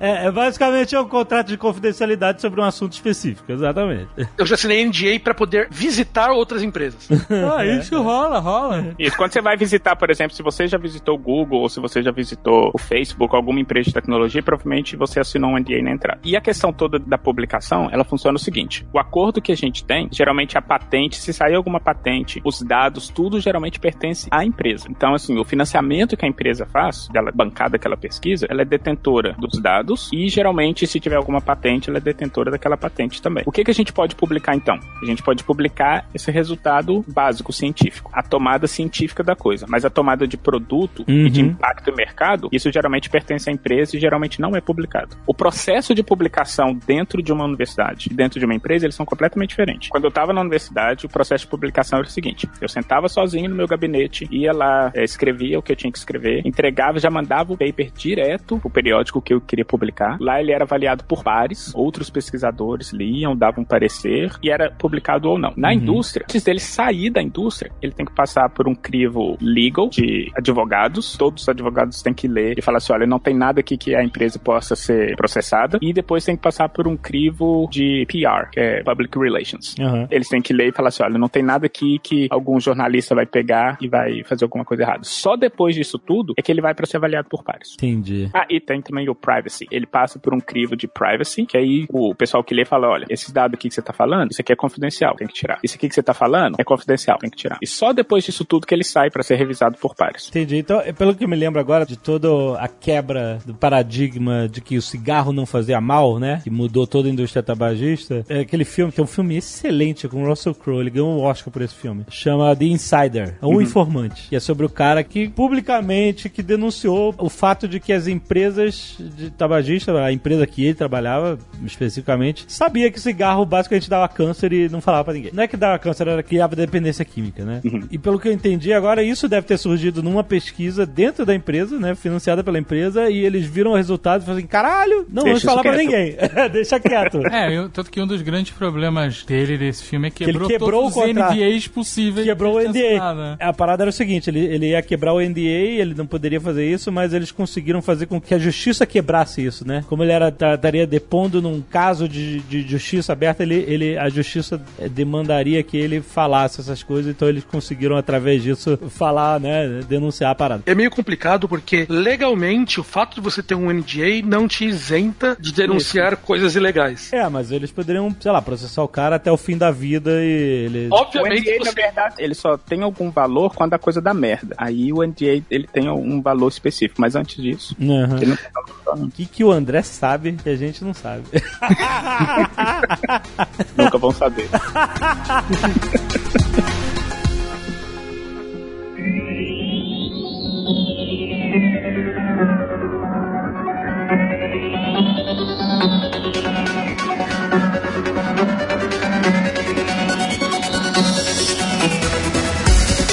É, é basicamente é um contrato de confidencialidade sobre um assunto específico, exatamente. Eu já assinei NDA para poder visitar outras empresas. Ah, isso rola, rola. Isso. Quando você vai visitar, por exemplo, se você já visitou o Google ou se você já visitou o Facebook, alguma empresa de tecnologia, provavelmente você assinou um NDA na entrada. E a questão toda da publicação, ela funciona o seguinte: o acordo que a gente tem, geralmente a patente, se sair alguma patente, os dados, tudo geralmente pertence à empresa. Então, assim, o financiamento que a empresa faz, dela bancar daquela pesquisa, ela é detentora dos dados e geralmente, se tiver alguma patente, ela é detentora daquela patente também. O que, que a gente pode publicar então? A gente pode publicar esse resultado básico científico, a tomada científica da coisa, mas a tomada de produto Uhum. e de impacto em mercado, isso geralmente pertence à empresa e geralmente não é publicado. O processo de publicação dentro de uma universidade e dentro de uma empresa, eles são completamente diferentes. Quando eu estava na universidade, o processo de publicação era o seguinte: eu sentava sozinho no meu gabinete, ia lá, eh, escrevia o que eu tinha que escrever, entregava, já mandava o paper direto pro periódico que eu queria publicar. Lá ele era avaliado por pares, outros pesquisadores liam, davam um parecer e era publicado ou não. Na indústria, antes dele sair da indústria, ele tem que passar por um crivo legal de advogados. Todos os advogados têm que ler e falar assim: olha, não tem nada aqui que a empresa possa ser processada. E depois tem que passar por um crivo de PR, que é Public Relations. Aham. Eles têm que ler e falar assim: olha, não tem nada aqui que algum jornalista vai pegar e vai fazer alguma coisa errada. Só depois disso tudo é que ele vai para ser avaliado por pares. Entendi. Ah, e tem também o privacy. Ele passa por um crivo de privacy, que aí o pessoal que lê fala: olha, esse dado aqui que você tá falando, isso aqui é confidencial, tem que tirar. Isso aqui que você tá falando é confidencial, tem que tirar. E só depois disso tudo que ele sai para ser revisado por pares. Entendi. Então, é pelo que eu me lembro agora de toda a quebra do paradigma de que o cigarro não fazia mal, né? Que mudou toda a indústria tabagista. É aquele filme, que é um filme excelente com o Russell Crowe, ele ganhou um Oscar por esse filme. Chama The Insider, o informante. Que é sobre o cara que publicamente que denunciou o fato de que as empresas de tabagista, a empresa que ele trabalhava especificamente, sabia que cigarro basicamente dava câncer e não falava pra ninguém. Não é que dava câncer, era que criava dependência química, né? E pelo que eu entendi agora, isso deve ter surgido numa pesquisa dentro da empresa, né? Financiada pela empresa, e eles viram o resultado e falaram assim: caralho, não vamos falar pra quieto." ninguém. Deixa quieto. É, eu- tanto que um dos grandes problemas dele desse filme é que ele quebrou, quebrou todos o os contrato. NDAs possíveis. Quebrou o NDA. assinado, né? A parada era o seguinte: ele, ele ia quebrar o NDA, ele não poderia fazer isso, mas eles conseguiram fazer com que a justiça quebrasse isso, né? Como ele era ta- estaria depondo num caso de, de justiça aberta, ele, ele a justiça demandaria que ele falasse essas coisas, então eles conseguiram através disso falar, né, denunciar a parada. É meio complicado porque legalmente o fato de você ter um NDA não te isenta de denunciar coisas ilegais. É, mas eles poderiam, sei lá, processar o cara até o fim da vida e ele O Obviamente, NDA, na você... verdade, ele só tem algum valor quando a coisa dá merda. Aí o NDA, ele tem um valor específico, mas antes disso, Uhum. ele não tem valor só, não. O que, que o André sabe que a gente não sabe? Nunca vão saber.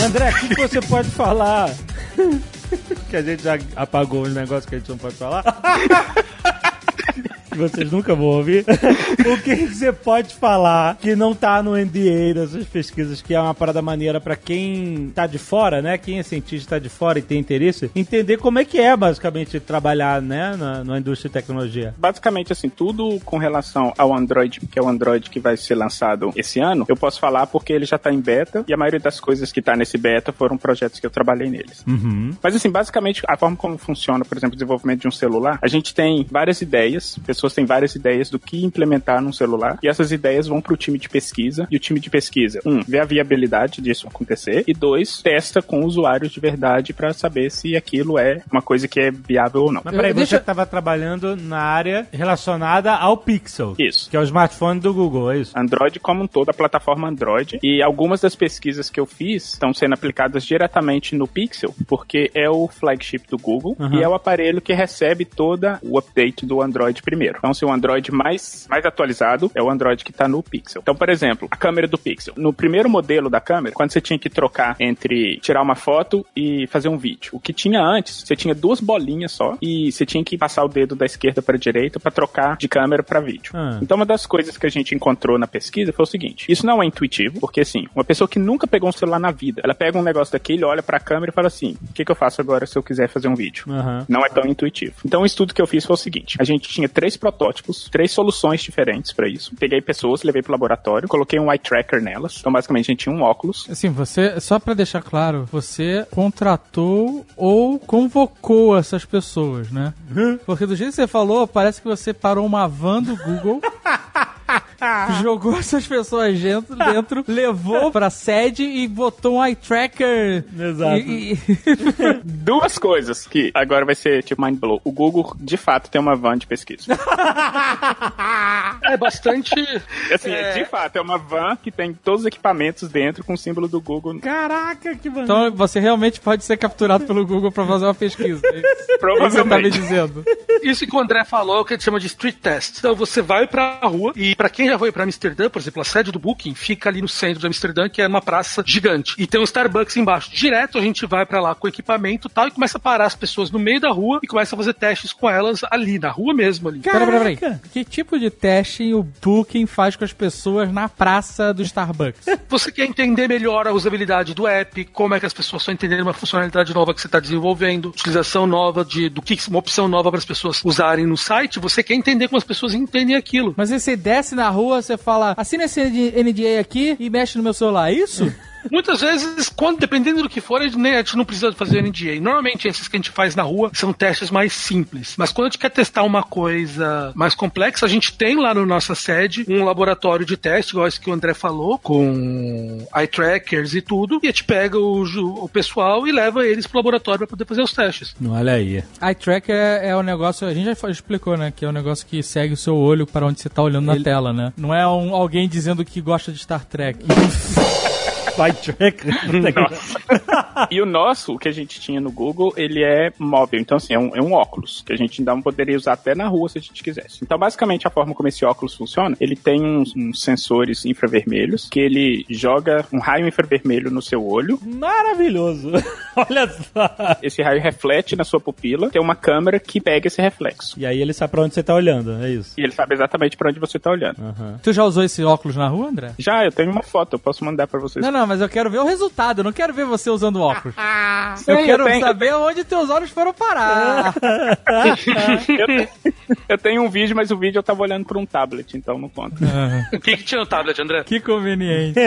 André, o que, que você pode falar? que a gente já apagou os negócios que a gente não pode falar. Que vocês nunca vão ouvir. o que, você pode falar que não tá no NDA dessas pesquisas, que é uma parada maneira pra quem tá de fora, né? Quem é cientista tá de fora e tem interesse, entender como é que é basicamente trabalhar, né, na, na indústria de tecnologia. Basicamente, assim, tudo com relação ao Android, que é o Android que vai ser lançado esse ano, eu posso falar porque ele já tá em beta e a maioria das coisas que tá nesse beta foram projetos que eu trabalhei neles. Mas assim, basicamente, a forma como funciona, por exemplo, o desenvolvimento de um celular, a gente tem várias ideias, pessoas têm várias ideias do que implementar num celular, e essas ideias vão pro time de pesquisa, e o time de pesquisa, um, vê a viabilidade disso acontecer, e dois, testa com usuários de verdade para saber se aquilo é uma coisa que é viável ou não. Mas peraí, Eu- deixa- você estava trabalhando na área relacionada ao Pixel. Isso. Que é o smartphone do Google, é isso? Android como um todo, a plataforma Android. E algumas das pesquisas que eu fiz estão sendo aplicadas diretamente no Pixel, porque é o flagship do Google Uhum. e é o aparelho que recebe toda o update do Android primeiro. Então, se o Android mais, mais atualizado é o Android que está no Pixel. Então, por exemplo, a câmera do Pixel. No primeiro modelo da câmera, quando você tinha que trocar entre tirar uma foto e fazer um vídeo, o que tinha antes, você tinha duas bolinhas só e você tinha que passar o dedo da esquerda para a direita para trocar de câmera para vídeo. Ah. Então, uma das coisas que a gente encontrou na pesquisa foi o seguinte: isso não é intuitivo, porque assim, uma pessoa que nunca pegou um celular na vida, ela pega um negócio daquele, olha pra câmera e fala assim: o que, que eu faço agora se eu quiser fazer um vídeo? Aham. Não é tão intuitivo. Então, o estudo que eu fiz foi o seguinte: a gente tinha três protótipos, três soluções diferentes para isso. Peguei pessoas, levei pro laboratório, coloquei um eye tracker nelas. Então, basicamente, a gente tinha um óculos. Assim, você, só pra deixar claro, você contratou ou convocou essas pessoas, né? Porque do jeito que você falou, parece que você parou uma van do Google, jogou essas pessoas dentro, dentro levou pra sede e botou um eye tracker. Exato. E, e- Duas coisas que agora vai ser tipo mind blow. O Google, de fato, tem uma van de pesquisa. É bastante. Assim, de fato, é uma van que tem todos os equipamentos dentro com o símbolo do Google. Caraca, que maneiro. então você realmente pode ser capturado pelo Google pra fazer uma pesquisa. É isso que você tá me Provavelmente. dizendo. Isso que o André falou é o que a gente chama de street test. Então você vai pra rua e pra quem já foi pra Amsterdã, por exemplo, a sede do Booking fica ali no centro de Amsterdã, que é uma praça gigante. E tem um Starbucks embaixo. Direto a gente vai pra lá com equipamento e tal e começa a parar as pessoas no meio da rua e começa a fazer testes com elas ali, na rua mesmo ali. Pera, pera, peraí. Caraca. Que tipo de teste o Booking faz com as pessoas na praça do Starbucks? Você quer entender melhor a usabilidade do app, como é que as pessoas estão entendendo uma funcionalidade nova que você está desenvolvendo, utilização nova de do que uma opção nova para as pessoas usarem no site, você quer entender como as pessoas entendem aquilo. Mas aí você desce na rua, você fala, assina esse NDA aqui e mexe no meu celular, é isso? Muitas vezes, quando, dependendo do que for, a gente, nem- a gente não precisa fazer NDA. Normalmente, esses que a gente faz na rua são testes mais simples. Mas quando a gente quer testar uma coisa mais complexa, a gente tem lá na nossa sede um laboratório de teste, igual esse que o André falou, com eye trackers e tudo, e a gente pega o, o pessoal e leva eles pro laboratório para poder fazer os testes. Olha aí. Eye tracker é, é o negócio, a gente já explicou, né? Que é o negócio que segue o seu olho para onde você tá olhando na tela, né? Não é um- alguém dizendo que gosta de Star Trek. Tracker. E o nosso, o que a gente tinha no Google, ele é móvel. Então, assim, é um, é um óculos, que a gente ainda poderia usar até na rua se a gente quisesse. Então, basicamente, a forma como esse óculos funciona, ele tem uns, uns sensores infravermelhos, que ele joga um raio infravermelho no seu olho. Maravilhoso. Olha só. Esse raio reflete na sua pupila, tem uma câmera que pega esse reflexo. E aí ele sabe pra onde você tá olhando, é isso. E ele sabe exatamente para onde você tá olhando. tu já usou esse óculos na rua, André? Já, eu tenho uma foto, eu posso mandar para vocês. Não, não, mas eu quero ver o resultado, eu não quero ver você usando o óculos. Eu quero tenho- saber onde teus olhos foram parar. eu, tenho, eu tenho um vídeo, mas o vídeo eu tava olhando por um tablet, então não conta. O que, que tinha no tablet, André? que conveniente.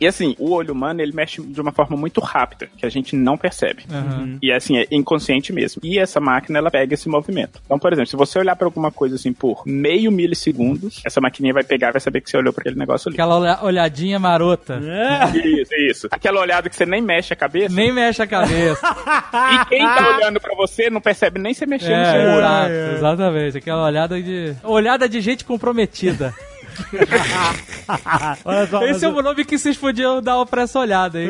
E assim, o olho humano, ele mexe de uma forma muito rápida, que a gente não percebe. Uhum. E assim, é inconsciente mesmo. E essa máquina, ela pega esse movimento. Então, por exemplo, se você olhar pra alguma coisa assim por meio milissegundos, essa maquininha vai pegar e vai saber que você olhou pra aquele negócio ali. Aquela olha- olhadinha marota. Isso, isso. Aquela olhada que você nem mexe a cabeça. Nem mexe a cabeça. E quem tá olhando pra você não percebe nem você mexer no seu É, olho. exato, exatamente. Aquela olhada de. Olhada de gente comprometida. Olha só, Esse é o nome que vocês podiam dar pra essa olhada, hein?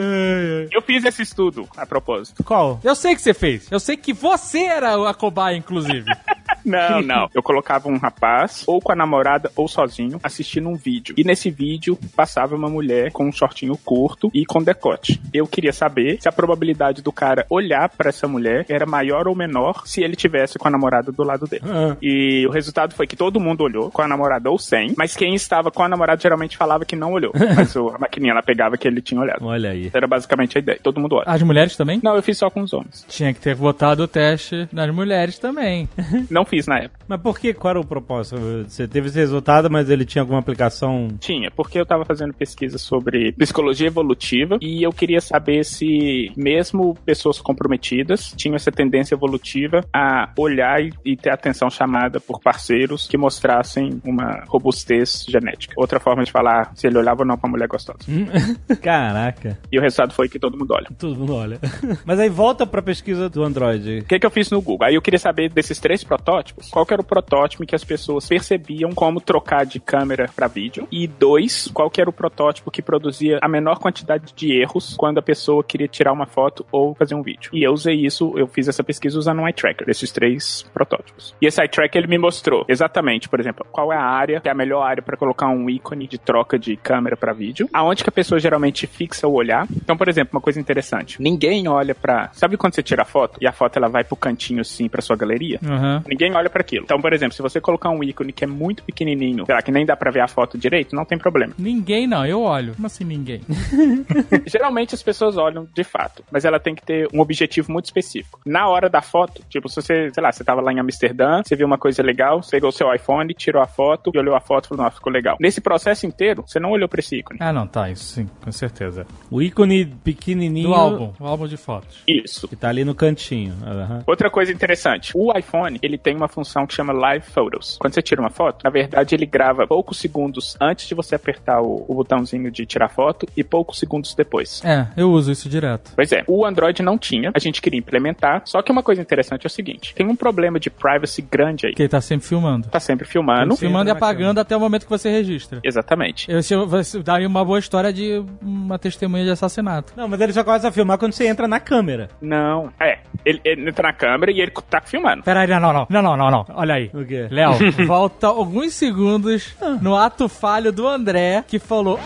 Eu fiz esse estudo, a propósito. Qual? Eu sei que você fez. Eu sei que você era a cobaia, inclusive. Não, não. Eu colocava um rapaz, ou com a namorada, ou sozinho, assistindo um vídeo. E nesse vídeo passava uma mulher com um shortinho curto e com decote. Eu queria saber se a probabilidade do cara olhar pra essa mulher era maior ou menor se ele tivesse com a namorada do lado dele. E o resultado foi que todo mundo olhou, com a namorada ou sem, mas quem estava com a namorada geralmente falava que não olhou. Mas o- a maquininha ela pegava que ele tinha olhado. Olha aí. Era basicamente a ideia. Todo mundo olha. As mulheres também? Não, eu fiz só com os homens. Tinha que ter botado o teste nas mulheres também. Não fiz na época. Mas por que? Qual era o propósito? Você teve esse resultado, mas ele tinha alguma aplicação? Tinha, porque eu tava fazendo pesquisa sobre psicologia evolutiva e eu queria saber se mesmo pessoas comprometidas tinham essa tendência evolutiva a olhar e ter atenção chamada por parceiros que mostrassem uma robustez genética. Outra forma de falar se ele olhava ou não pra mulher gostosa. Caraca. E o resultado foi que todo mundo olha. Todo mundo olha. Mas aí volta pra pesquisa do Android. O que, que eu fiz no Google? Aí eu queria saber desses três protótipos, qual que era o protótipo que as pessoas percebiam como trocar de câmera para vídeo. E dois, qual que era o protótipo que produzia a menor quantidade de erros quando a pessoa queria tirar uma foto ou fazer um vídeo. E eu usei isso, eu fiz essa pesquisa usando um eye tracker desses três protótipos. E esse eye tracker ele me mostrou exatamente, por exemplo, qual é a área que é a melhor área para colocar um ícone de troca de câmera para vídeo, aonde que a pessoa geralmente fixa o olhar. Então, por exemplo, uma coisa interessante, ninguém olha para, sabe quando você tira a foto e a foto ela vai pro cantinho assim para sua galeria? Uhum. Ninguém olha para aquilo. Então, por exemplo, se você colocar um ícone que é muito pequenininho, será que nem dá pra ver a foto direito? Não tem problema. Ninguém não, eu olho. Como assim ninguém? Geralmente as pessoas olham de fato, mas ela tem que ter um objetivo muito específico. Na hora da foto, tipo, se você, sei lá, você tava lá em Amsterdã, você viu uma coisa legal, você pegou o seu iPhone, tirou a foto e olhou a foto e falou, nossa, ficou legal. Nesse processo inteiro, você não olhou pra esse ícone. Ah, não, tá, isso sim, com certeza. O ícone pequenininho. Do álbum, o álbum de fotos. Isso. Que tá ali no cantinho. Aham. Outra coisa interessante, o iPhone, ele tem uma função que chama Live Photos. Quando você tira uma foto, na verdade ele grava poucos segundos antes de você apertar o, o botãozinho de tirar foto e poucos segundos depois. É, eu uso isso direto. Pois é, o Android não tinha, a gente queria implementar, só que uma coisa interessante é o seguinte, tem um problema de privacy grande aí. Porque ele tá sempre filmando. Tá sempre filmando. filmando e apagando até o momento que você registra. Exatamente. Esse vai dar uma boa história de uma testemunha de assassinato. Não, mas ele só começa a filmar quando você entra na câmera. Não, é, ele, ele entra na câmera e ele tá filmando. Peraí, não, não, não, não, não, não, não. Olha aí. O quê? Léo, volta alguns segundos no ato falho do André, que falou.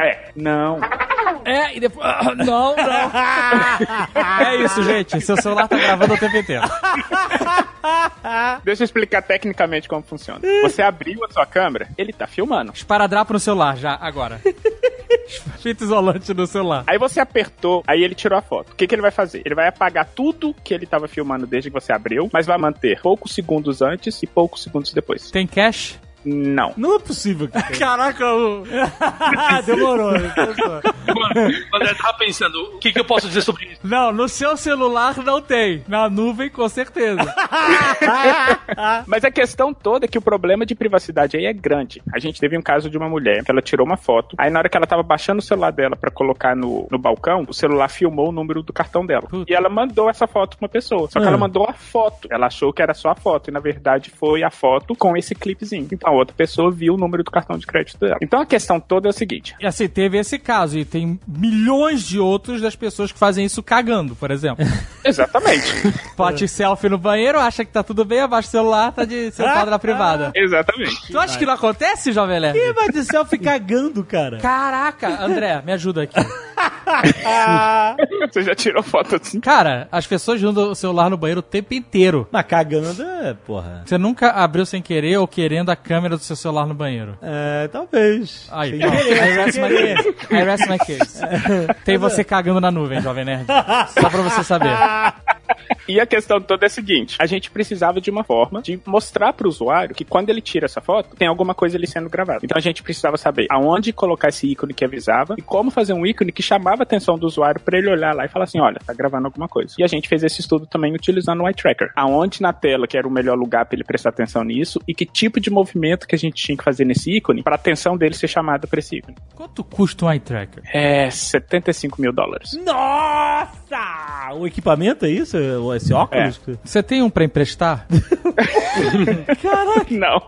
É, não. É, e depois. ah, Não, não. É isso, gente. Seu celular tá gravando o tempo inteiro. Deixa eu explicar tecnicamente como funciona. Você abriu a sua câmera, ele tá filmando. Esparadrapo no celular já, agora. Fita isolante no celular. Aí você apertou, aí ele tirou a foto. O que, que ele vai fazer? Ele vai apagar tudo que ele tava filmando desde que você abriu, mas vai manter poucos segundos antes e poucos segundos depois. Tem cache? Não. Não é possível que. Caraca, o. Demorou. né? Mano, o André tava pensando, o que, que eu posso dizer sobre isso? Não, no seu celular não tem. Na nuvem, com certeza. Mas a questão toda é que o problema de privacidade aí é grande. A gente teve um caso de uma mulher que ela tirou uma foto, aí na hora que ela tava baixando o celular dela pra colocar no, no balcão, o celular filmou o número do cartão dela. Puta. E ela mandou essa foto pra uma pessoa. Só que Ah. ela mandou a foto. Ela achou que era só a foto, e na verdade foi a foto com esse clipezinho. Então a outra pessoa viu o número do cartão de crédito dela. Então a questão toda é o seguinte. E assim, teve esse caso. E tem milhões de outros das pessoas que fazem isso cagando, por exemplo. Exatamente. Pote selfie no banheiro, acha que tá tudo bem, abaixa o celular, tá de sentado na privada. Exatamente. Tu acha que não acontece, Jovem Nerd? Quem vai de selfie cagando, cara? Caraca, André, me ajuda aqui. Você já tirou foto assim? Cara, as pessoas usam o celular no banheiro o tempo inteiro. Mas cagando, é, porra. Você nunca abriu sem querer ou querendo a câmera do seu celular no banheiro? É, talvez. Aí, pronto. querer, I rest my case. I rest my case. Tem você cagando na nuvem, Jovem Nerd. Só pra você saber. E a questão toda é a seguinte: a gente precisava de uma forma de mostrar pro usuário que quando ele tira essa foto, tem alguma coisa ali sendo gravada. Então a gente precisava saber aonde colocar esse ícone que avisava e como fazer um ícone que chamava a atenção do usuário pra ele olhar lá e falar assim: olha, tá gravando alguma coisa. E a gente fez esse estudo também utilizando o eye tracker. Aonde na tela que era o melhor lugar pra ele prestar atenção nisso e que tipo de movimento que a gente tinha que fazer nesse ícone pra atenção dele ser chamada pra esse ícone. Quanto custa um eye tracker? É 75 mil dólares. Nossa! O equipamento é isso? Esse óculos? Você tem um pra emprestar? Não.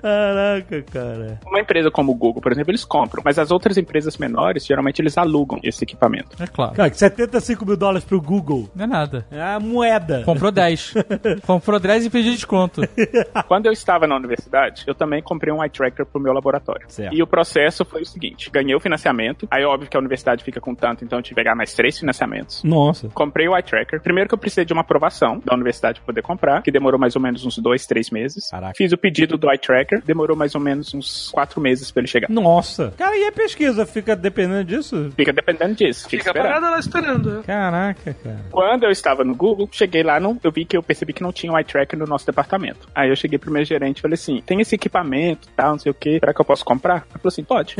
Caraca, cara. Uma empresa como o Google, por exemplo, eles compram, mas as outras empresas menores, geralmente eles alugam esse equipamento. É claro. Cara, que 75 mil dólares pro Google. Não é nada. É a moeda. Comprou 10. Comprou 10 e pediu desconto. Quando eu estava na universidade, eu também comprei um eye tracker pro meu laboratório. Certo. E o processo foi o seguinte: ganhei o financiamento, aí óbvio que a universidade fica com tanto, então eu tive que pegar mais três financiamentos. Nossa. Comprei o eye tracker. Primeiro que eu precisei de uma aprovação da universidade para poder comprar, que demorou mais ou menos uns dois, três meses. Caraca. Fiz o pedido do eye tracker, demorou mais ou menos uns quatro meses para ele chegar. Nossa. Cara, e a pesquisa fica dependendo disso? Fica dependendo disso. Fica, Fica parada lá esperando. é. Caraca, cara. Quando eu estava no Google, cheguei lá, não, eu vi que eu percebi que não tinha um eye tracker no nosso departamento. Aí eu cheguei pro meu gerente e falei assim: tem esse equipamento tal, não sei o que, será que eu posso comprar? Ele falou assim: pode.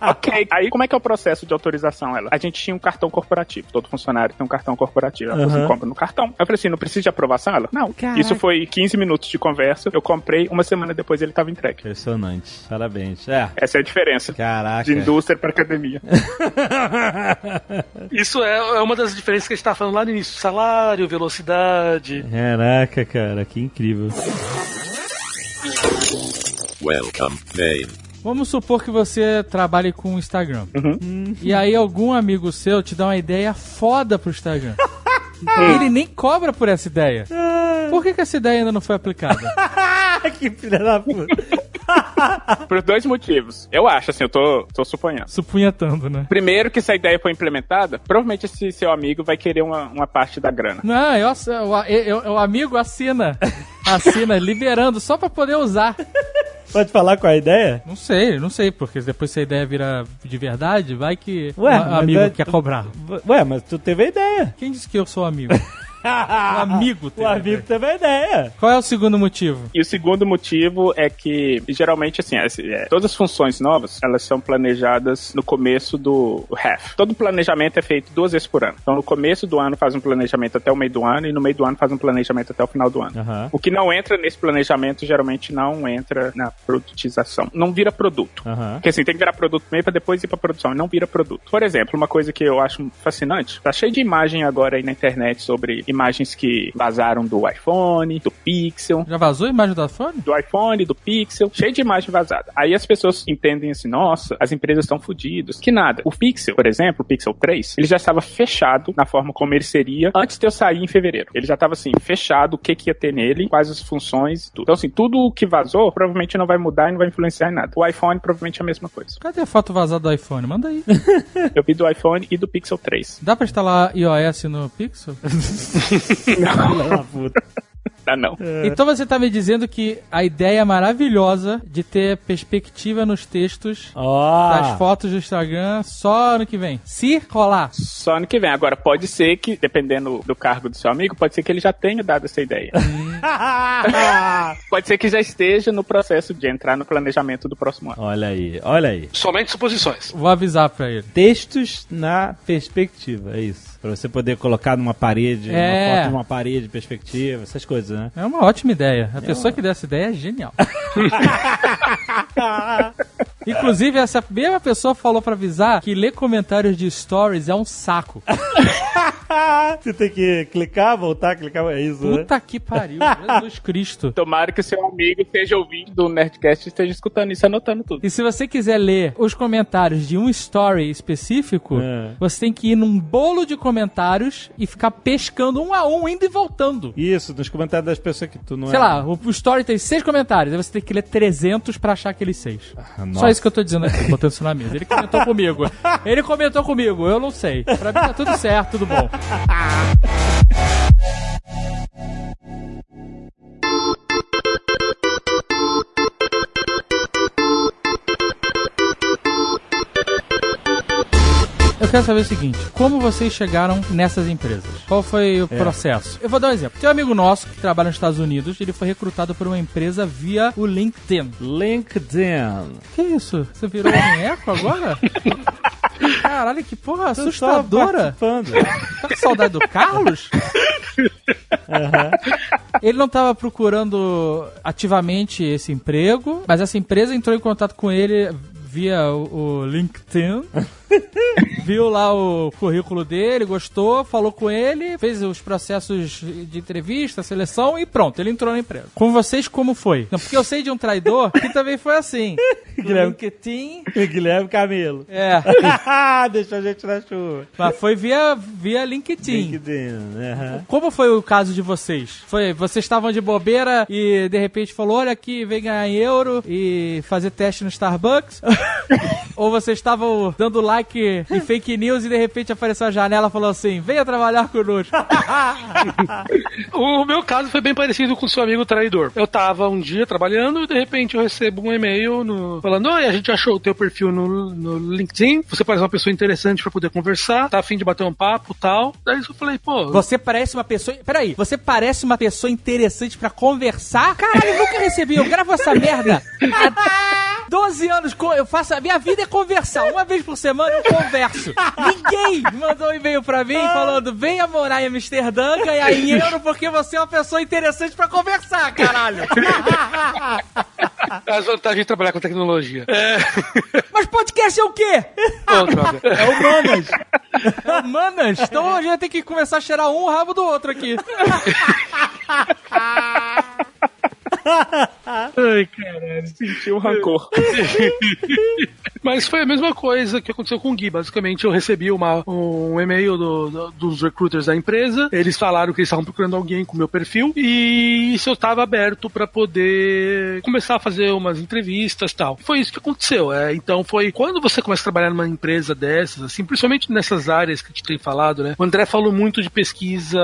Ok. Aí como é que é o processo de autorização? Ela? A gente tinha um cartão corporativo. Todo funcionário tem um cartão corporativo. Ela falou assim: Aham. compra no cartão. Aí eu falei assim: não precisa de aprovação? Ela? Não. Caraca. Isso foi 15 minutos de conversa. Eu comprei, uma semana depois ele estava entregue. Impressionante. Parabéns. É. Essa é a diferença. Caraca. De indústria para academia. Isso é, é uma das diferenças que a gente tava falando lá no início. Salário, velocidade. Caraca, cara, que incrível. Welcome, Main. Vamos supor que você trabalhe com o Instagram. Uhum. E aí algum amigo seu te dá uma ideia foda pro Instagram. Ele nem cobra por essa ideia. Por que, que essa ideia ainda não foi aplicada? que filha da puta. Por dois motivos. Eu acho, assim, eu tô, tô suponhando. Supunhetando, né? Primeiro, que se a ideia for implementada, provavelmente esse seu amigo vai querer uma, uma parte da grana. Não, eu, eu, eu- o amigo assina. Assina, liberando, só pra poder usar. Pode falar qual é a ideia? Não sei, não sei, porque depois se a ideia vira de verdade, vai que o mas amigo é- quer cobrar. Ué, mas tu teve a ideia. Quem disse que eu sou amigo? O amigo teve O a amigo ideia. teve a ideia. Qual é o segundo motivo? E o segundo motivo é que, geralmente, assim, as- é, todas as funções novas, elas são planejadas no começo do half. Todo planejamento é feito duas vezes por ano. Então, no começo do ano faz um planejamento até o meio do ano e no meio do ano faz um planejamento até o final do ano. Aham. O que não entra nesse planejamento, geralmente não entra na produtização. Não vira produto. Aham. Porque assim, tem que virar produto primeiro pra depois ir pra produção. e Não vira produto. Por exemplo, uma coisa que eu acho fascinante, tá cheio de imagem agora aí na internet sobre imagens que vazaram do iPhone, do Pixel, Já vazou a imagem do iPhone? do iPhone, do Pixel, cheio de imagem vazada. Aí as pessoas entendem assim, nossa, as empresas estão fodidas. Que nada. O Pixel, por exemplo, o Pixel 3, ele já estava fechado na forma como ele seria antes de eu sair em fevereiro. Ele já estava assim, fechado o que, que ia ter nele, quais as funções e tudo. Então assim, tudo o que vazou provavelmente não vai mudar e não vai influenciar em nada. O iPhone provavelmente é a mesma coisa. Cadê a foto vazada do iPhone? Manda aí. Eu vi do iPhone e do Pixel 3. Dá pra instalar iOS no Pixel? Filha da puta. Ah, não. Então você tá me dizendo que a ideia maravilhosa de ter perspectiva nos textos Ó. das fotos do Instagram só ano que vem. Se rolar. Só ano que vem. Agora, pode ser que, dependendo do cargo do seu amigo, pode ser que ele já tenha dado essa ideia. pode ser que já esteja no processo de entrar no planejamento do próximo ano. olha aí, olha aí. Somente suposições. Vou avisar pra ele. Textos na perspectiva, é isso. Pra você poder colocar numa parede, É. uma foto numa parede, perspectiva, essas coisas, né? É uma ótima ideia. A pessoa que deu essa ideia é genial. Inclusive, essa mesma pessoa falou pra avisar que ler comentários de stories é um saco. você tem que clicar, voltar, clicar, é isso, né? Puta que pariu. Jesus Cristo. Tomara que o seu amigo esteja ouvindo do Nerdcast e esteja escutando isso, anotando tudo. E se você quiser ler os comentários de um story específico, É. você tem que ir num bolo de comentários e ficar pescando um a um, indo e voltando. Isso, nos comentários das pessoas que tu não Sei é. lá, o, story tem seis comentários, aí você tem que ler 300 pra achar aqueles seis. Nossa. Só isso que eu tô dizendo aqui, botando isso na mesa. Ele comentou comigo. Ele comentou comigo, eu não sei. Pra mim tá tudo certo, tudo bom. Eu quero saber o seguinte: como vocês chegaram nessas empresas? Qual foi o processo? Eu vou dar um exemplo. Tem um amigo nosso que trabalha nos Estados Unidos, ele foi recrutado por uma empresa via o LinkedIn. LinkedIn. Que isso? Você virou um eco agora? Caralho, que porra assustadora. participando. Tá com saudade do Carlos? Ele não estava procurando ativamente esse emprego, mas essa empresa entrou em contato com ele via o, o LinkedIn. Viu lá o currículo dele, gostou, falou com ele, fez os processos de entrevista, seleção e pronto, ele entrou na empresa. Com vocês, como foi? Não, porque eu sei de um traidor que também foi assim. Guilherme. LinkedIn. Guilherme Camilo. É, Deixou a gente na chuva. mas foi via, via LinkedIn. LinkedIn. aham. Como foi o caso de vocês? Foi, vocês estavam de bobeira e de repente falou, olha aqui, vem ganhar em euro e fazer teste no Starbucks? Ou vocês estavam dando like em fake news e de repente apareceu a janela e falou assim, venha trabalhar conosco. O meu caso foi bem parecido com o seu amigo traidor. Eu tava um dia trabalhando e de repente eu recebo um e-mail no- falando: Oi, a gente achou o teu perfil no, no LinkedIn, você parece uma pessoa interessante pra poder conversar, tá afim de bater um papo tal. Daí eu falei, pô. Você parece uma pessoa... Peraí, você parece uma pessoa interessante pra conversar? Caralho, eu nunca recebi, eu gravo essa merda. Há 12 anos, eu faço... Minha vida é conversar. Uma vez por semana eu converso. Ninguém mandou um e-mail pra mim falando venha morar em Amsterdã, ganhar em euro, porque você é uma pessoa interessante pra conversar, caralho. As vantagens de trabalhar com tecnologia. É. Mas podcast é o quê? Droga. É humanas. É humanas? Então a gente vai ter que começar a cheirar um rabo do outro aqui. Ai, caralho. Sentiu um rancor. Mas foi a mesma coisa que aconteceu com o Gui. Basicamente, eu recebi uma, um e-mail do- do- dos recruiters da empresa. Eles falaram que eles estavam procurando alguém com meu perfil e se eu estava aberto para poder começar a fazer umas entrevistas tal. Foi isso que aconteceu. É, então, foi quando você começa a trabalhar numa empresa dessas, assim, principalmente nessas áreas que a gente tem falado, né? O André falou muito de pesquisa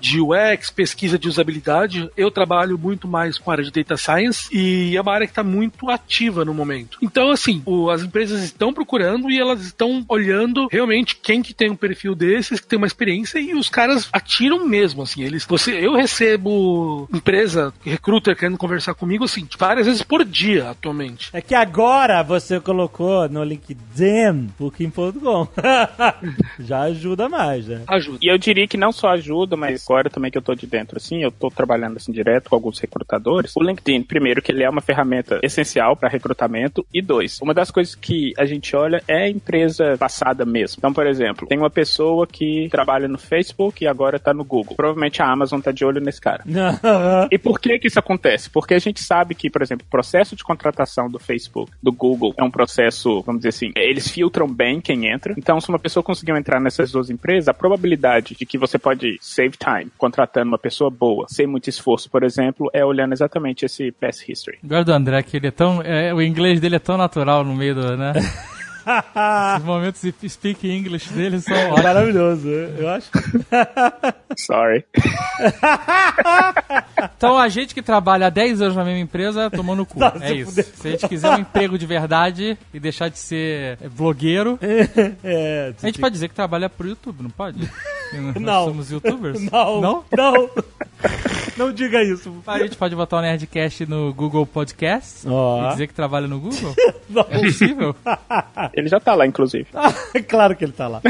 de UX, pesquisa de usabilidade. Eu trabalho muito mais com a área de data science e é uma área que está muito ativa no momento. Então, assim, o- as empresas estão procurando e elas estão olhando realmente quem que tem um perfil desses, que tem uma experiência e os caras atiram mesmo, assim. Eles, você, eu recebo empresa, recruiter querendo conversar comigo, assim, várias vezes por dia atualmente. É que agora você colocou no LinkedIn Booking.com. Já ajuda mais, né? Ajuda. E eu diria que não só ajuda, mas agora também que eu tô de dentro, assim, eu tô trabalhando assim direto com alguns recrutadores. O LinkedIn, primeiro, que ele é uma ferramenta essencial para recrutamento. E dois, uma das coisas que a gente olha é a empresa passada mesmo. Então, por exemplo, tem uma pessoa que trabalha no Facebook e agora tá no Google. Provavelmente a Amazon tá de olho nesse cara. E por que que isso acontece? Porque a gente sabe que, por exemplo, o processo de contratação do Facebook, do Google, é um processo, vamos dizer assim, eles filtram bem quem entra. Então, se uma pessoa conseguiu entrar nessas duas empresas, a probabilidade de que você pode save time contratando uma pessoa boa, sem muito esforço, por exemplo, é olhando exatamente esse past history. Gosto do André, que ele é tão. é, o inglês dele é tão natural no meio do. Né? Os momentos de speak English dele são ótimos. Maravilhoso, eu acho. Sorry. Então a gente que trabalha há 10 anos na mesma empresa tomou no cu. Tá, é isso. Se a gente quiser um emprego de verdade e deixar de ser blogueiro, É, a gente pode dizer que trabalha pro YouTube, não pode? Nós Não. somos youtubers? Não, Não? não. Não diga isso. A gente pode botar o Nerdcast no Google Podcast Ó. e dizer que trabalha no Google? Não. É possível? Ele já tá lá, inclusive. claro que ele tá lá.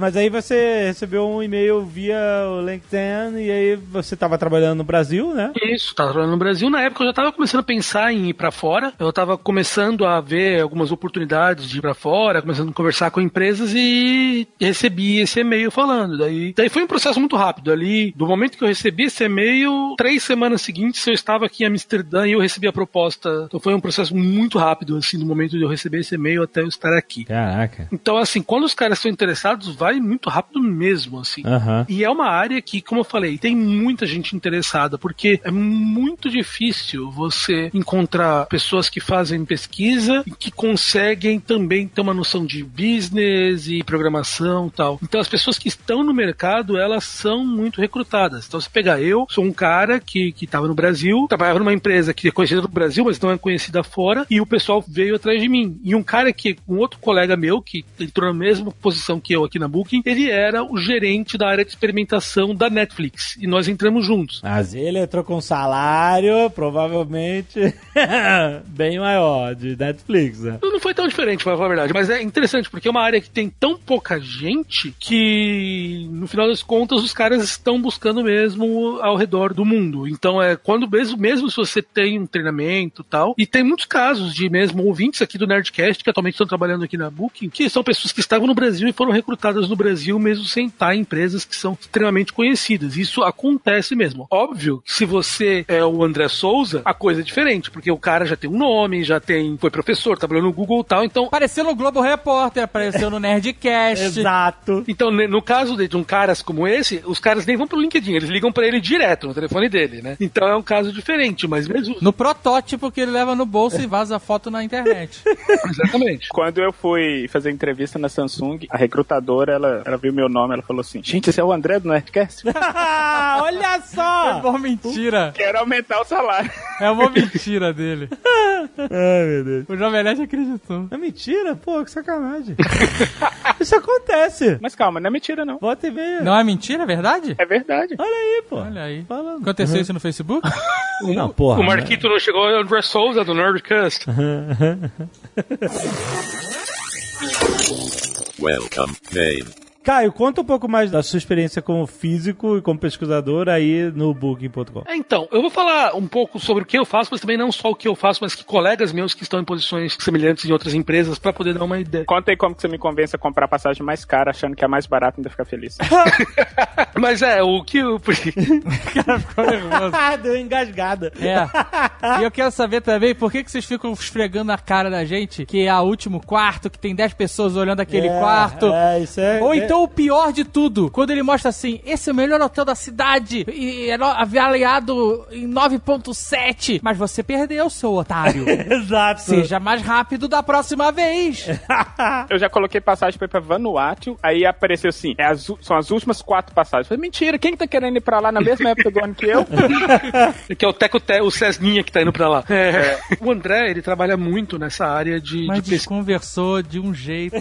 Mas aí você recebeu um e-mail via o LinkedIn e aí você tava trabalhando no Brasil, né? Isso, tava trabalhando no Brasil. Na época eu já tava começando a pensar em ir pra fora. Eu tava começando a ver algumas oportunidades de ir pra fora, começando a conversar com empresas e recebi esse e-mail falando. Daí, daí foi um processo muito rápido. Ali, do momento que eu recebi esse e-mail, três semanas seguintes eu estava aqui em Amsterdã e eu recebi a proposta. Então foi um processo muito rápido, assim, do momento de eu receber esse e-mail até eu estar aqui. Caraca. Então, assim, quando os caras estão interessados, vai vai muito rápido mesmo, assim. Aham. E é uma área que, como eu falei, tem muita gente interessada, porque é muito difícil você encontrar pessoas que fazem pesquisa e que conseguem também ter uma noção de business e programação e tal. Então as pessoas que estão no mercado, elas são muito recrutadas. Então se pegar eu, sou um cara que que estava no Brasil, trabalhava numa empresa que é conhecida no Brasil, mas não é conhecida fora, e o pessoal veio atrás de mim. E um cara que, um outro colega meu, que entrou na mesma posição que eu aqui na Booking, ele era o gerente da área de experimentação da Netflix. E nós entramos juntos. Mas ele entrou com um salário, provavelmente, bem maior, de Netflix, né? Não foi tão diferente, pra falar a verdade, mas é interessante, porque é uma área que tem tão pouca gente que, no final das contas, os caras estão buscando mesmo ao redor do mundo. Então, é quando mesmo, mesmo se você tem um treinamento e tal, e tem muitos casos de mesmo ouvintes aqui do Nerdcast que atualmente estão trabalhando aqui na Booking, que são pessoas que estavam no Brasil e foram recrutadas no Brasil mesmo sem estar em empresas que são extremamente conhecidas. Isso acontece mesmo. Óbvio que se você é o André Souza, a coisa é diferente, porque o cara já tem um nome, já tem, foi professor, trabalhou no Google e tal, então Apareceu no Globo Repórter, apareceu no Nerdcast. Exato. Então, no caso de, de um cara como esse, os caras nem vão pro LinkedIn, eles ligam pra ele direto no telefone dele, né? Então é um caso diferente, mas mesmo. No protótipo que ele leva no bolso e vaza a foto na internet. Exatamente. Quando eu fui fazer entrevista na Samsung, a recrutadora, ela, ela viu meu nome, ela falou assim, gente, esse é o André do Nerdcast? Olha É só! uma mentira. Quero aumentar o salário. É uma mentira dele. Ai, meu Deus. O Jovem Nerd acreditou. É mentira? Pô, que sacanagem. Isso acontece. Mas calma, não é mentira não. Bota e meia. Não é mentira, é verdade? É verdade. Olha aí, pô. Olha aí. Falando. Aconteceu isso no Facebook? Não, porra. o Marquito não chegou, é o André Souza do Nerdcast. Welcome, Dave. Caio, conta um pouco mais da sua experiência como físico e como pesquisador aí no Booking.com. É, então, eu vou falar um pouco sobre o que eu faço, mas também não só o que eu faço, mas que colegas meus que estão em posições semelhantes em outras empresas, pra poder dar uma ideia. Conta aí como que você me convence a comprar a passagem mais cara, achando que é mais barato ainda ficar feliz. Mas é, o que eu. Ficou nervoso. Ah, deu engasgada. É. E eu quero saber também por que, que vocês ficam esfregando na cara da gente que é o último quarto, que tem 10 pessoas olhando aquele É, quarto. É, isso é. Ou é- então o pior de tudo, quando ele mostra assim, esse é o melhor hotel da cidade, e é no- avaliado em 9.7, mas você perdeu, seu otário. Exato. Seja mais rápido da próxima vez. Eu já coloquei passagem pra ir pra Vanuatu, aí apareceu assim, é as são as últimas quatro passagens. Eu falei, mentira, quem que tá querendo ir pra lá na mesma época do ano que eu? Que é o Teco Te, o Cesninha que tá indo pra lá. É. O André, ele trabalha muito nessa área de, Mas de pesquisa. desconversou de um jeito.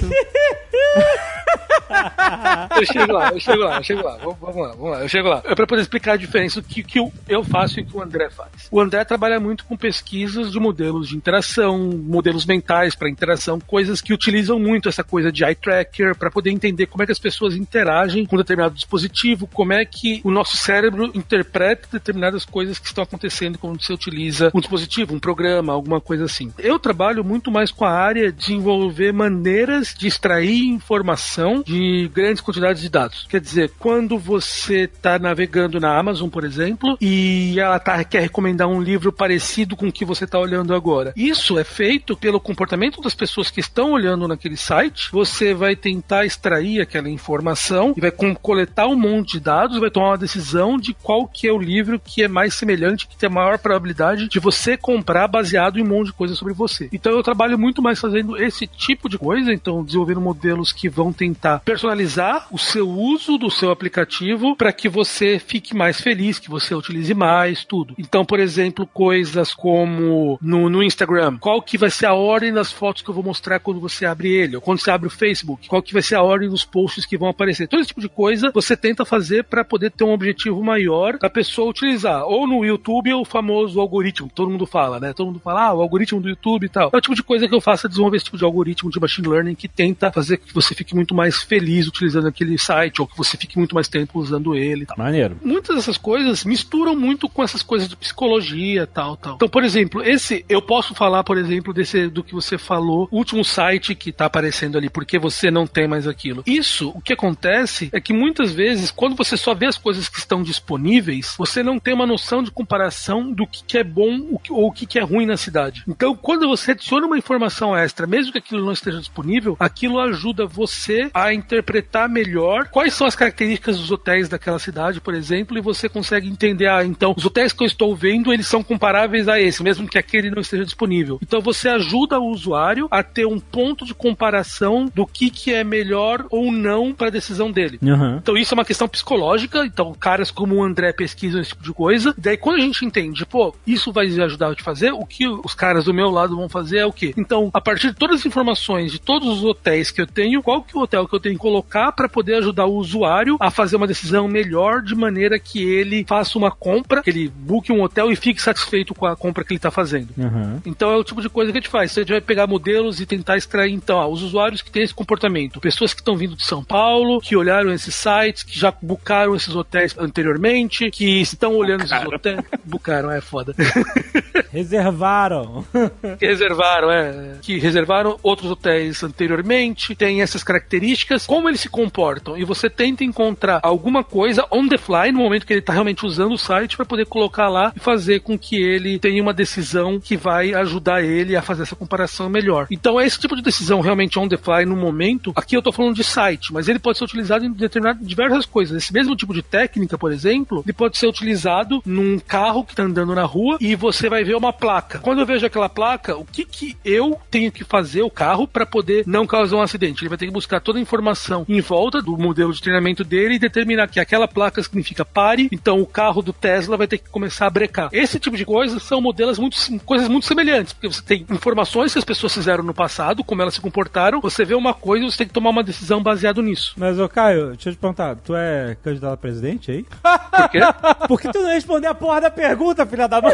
Eu chego lá, eu chego lá, eu chego lá. Vamos, lá, vamos lá, eu chego lá. É pra poder explicar a diferença do que, que eu- eu faço e o que o André faz. O André trabalha muito com pesquisas de modelos de interação, modelos mentais para interação, coisas que utilizam muito essa coisa de eye tracker para poder entender como é que as pessoas interagem com determinado dispositivo, como é que o nosso cérebro interpreta determinadas coisas que estão acontecendo quando você utiliza um dispositivo, um programa, alguma coisa assim. Eu trabalho muito mais com a área de envolver maneiras de extrair informação de grandes quantidades de dados. Quer dizer, quando você está navegando na Amazon, por exemplo, e ela tá, quer recomendar um livro parecido com o que você está olhando agora. Isso é feito pelo comportamento das pessoas que estão olhando naquele site. Você vai tentar extrair aquela informação e vai coletar um monte de dados vai tomar uma decisão de qual que é o livro que é mais semelhante, que tem a maior probabilidade de você comprar baseado em um monte de coisa sobre você. Então eu trabalho muito mais fazendo esse tipo de coisa, então desenvolvendo modelos que vão tentar personalizar o seu uso do seu aplicativo para que você fique mais feliz, que você utilize mais, tudo. Então, por exemplo, coisas como no, no Instagram, qual que vai ser a ordem das fotos que eu vou mostrar quando você abre ele, ou quando você abre o Facebook, qual que vai ser a ordem dos posts que vão aparecer. Todo esse tipo de coisa você tenta fazer para poder ter um objetivo maior da pessoa utilizar. Ou no YouTube, o famoso algoritmo, todo mundo fala, né? Todo mundo fala, ah, o algoritmo do YouTube e tal. É o tipo de coisa que eu faço, é desenvolver esse tipo de algoritmo de machine learning que tenta fazer que você fique muito mais feliz utilizando aquele site, ou que você fique muito mais tempo usando ele tal. Maneiro. muitas dessas coisas misturam muito com essas coisas de psicologia tal tal. Então por exemplo esse eu posso falar por exemplo desse do que você falou o último site que tá aparecendo ali porque você não tem mais aquilo. Isso o que acontece é que muitas vezes quando você só vê as coisas que estão disponíveis você não tem uma noção de comparação do que, que é bom ou o que, que é ruim na cidade. Então quando você adiciona uma informação extra mesmo que aquilo não esteja disponível aquilo ajuda você a interpretar melhor quais são as características dos hotéis daquela cidade, por exemplo, e você consegue entender, ah, então, os hotéis que eu estou vendo, eles são comparáveis a esse, mesmo que aquele não esteja disponível. Então você ajuda o usuário a ter um ponto de comparação do que, que é melhor ou não para a decisão dele. Uhum. Então isso é uma questão psicológica, então caras como o André pesquisam esse tipo de coisa. Daí quando a gente entende, pô, isso vai ajudar a te fazer, o que os caras do meu lado vão fazer é o quê? Então, a partir de todas as informações de todos os hotéis que eu tenho, qual que é o hotel que eu tenho que colocar para poder ajudar o usuário a fazer uma decisão melhor de maneira que ele faça uma compra, que ele buque um hotel e fique satisfeito com a compra que ele está fazendo. Uhum. Então é o tipo de coisa que a gente faz. A gente vai pegar modelos e tentar extrair, então, ó, os usuários que têm esse comportamento. Pessoas que estão vindo de São Paulo, que olharam esses sites, que já bucaram esses hotéis anteriormente, que estão olhando esses hotéis. Bucaram, é foda. Reservaram. que reservaram, é. Que reservaram outros hotéis anteriormente, tem essas características, como eles se comportam. E você tenta encontrar alguma coisa on the fly, no momento que ele está realmente usando o site, para poder colocar lá e fazer com que ele tenha uma decisão que vai ajudar ele a fazer essa comparação melhor. Então, esse tipo de decisão realmente on the fly no momento, aqui eu estou falando de site, mas ele pode ser utilizado em determinadas diversas coisas. Esse mesmo tipo de técnica, por exemplo, ele pode ser utilizado num carro que está andando na rua e você vai ver uma placa. Quando eu vejo aquela placa, o que que eu tenho que fazer o carro para poder não causar um acidente? Ele vai ter que buscar toda a informação em volta do modelo de treinamento dele e determinar que aquela placa significa pare, então o carro do Tesla vai ter que começar a brecar. Esse tipo de coisas são modelos muito coisas muito semelhantes, porque você tem informações que as pessoas fizeram no passado, como elas se comportaram, você vê uma coisa e você tem que tomar uma decisão baseado nisso. Mas, ô Caio, deixa eu te perguntar, tu é candidato a presidente aí? Por quê? Por que tu não respondeu a porra da pergunta, filha da mãe?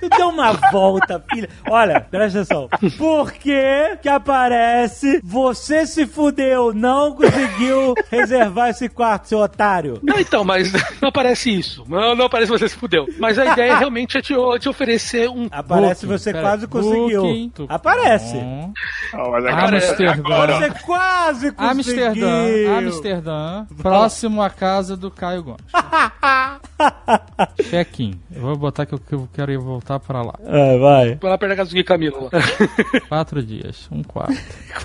Tu deu uma volta, filha. Olha, presta atenção. Por que que aparece você se fudeu, não conseguiu reservar esse quarto, seu otário? Não, então, mas não aparece isso. Não, não aparece você se fudeu. Mas a ideia realmente é te, te oferecer um. Aparece Booking, você pera, quase conseguiu. Booking, Aparece. Bom. Ó, mas agora- Amsterdã. agora- Você quase conseguiu. Amsterdã, Amsterdã, próximo à casa do Caio Gomes. Check-in. Eu vou botar que eu, que eu quero ir voltar pra lá. É, vai. Vai lá perto da casa do Gui Camilo. lá. Quatro dias, um quarto.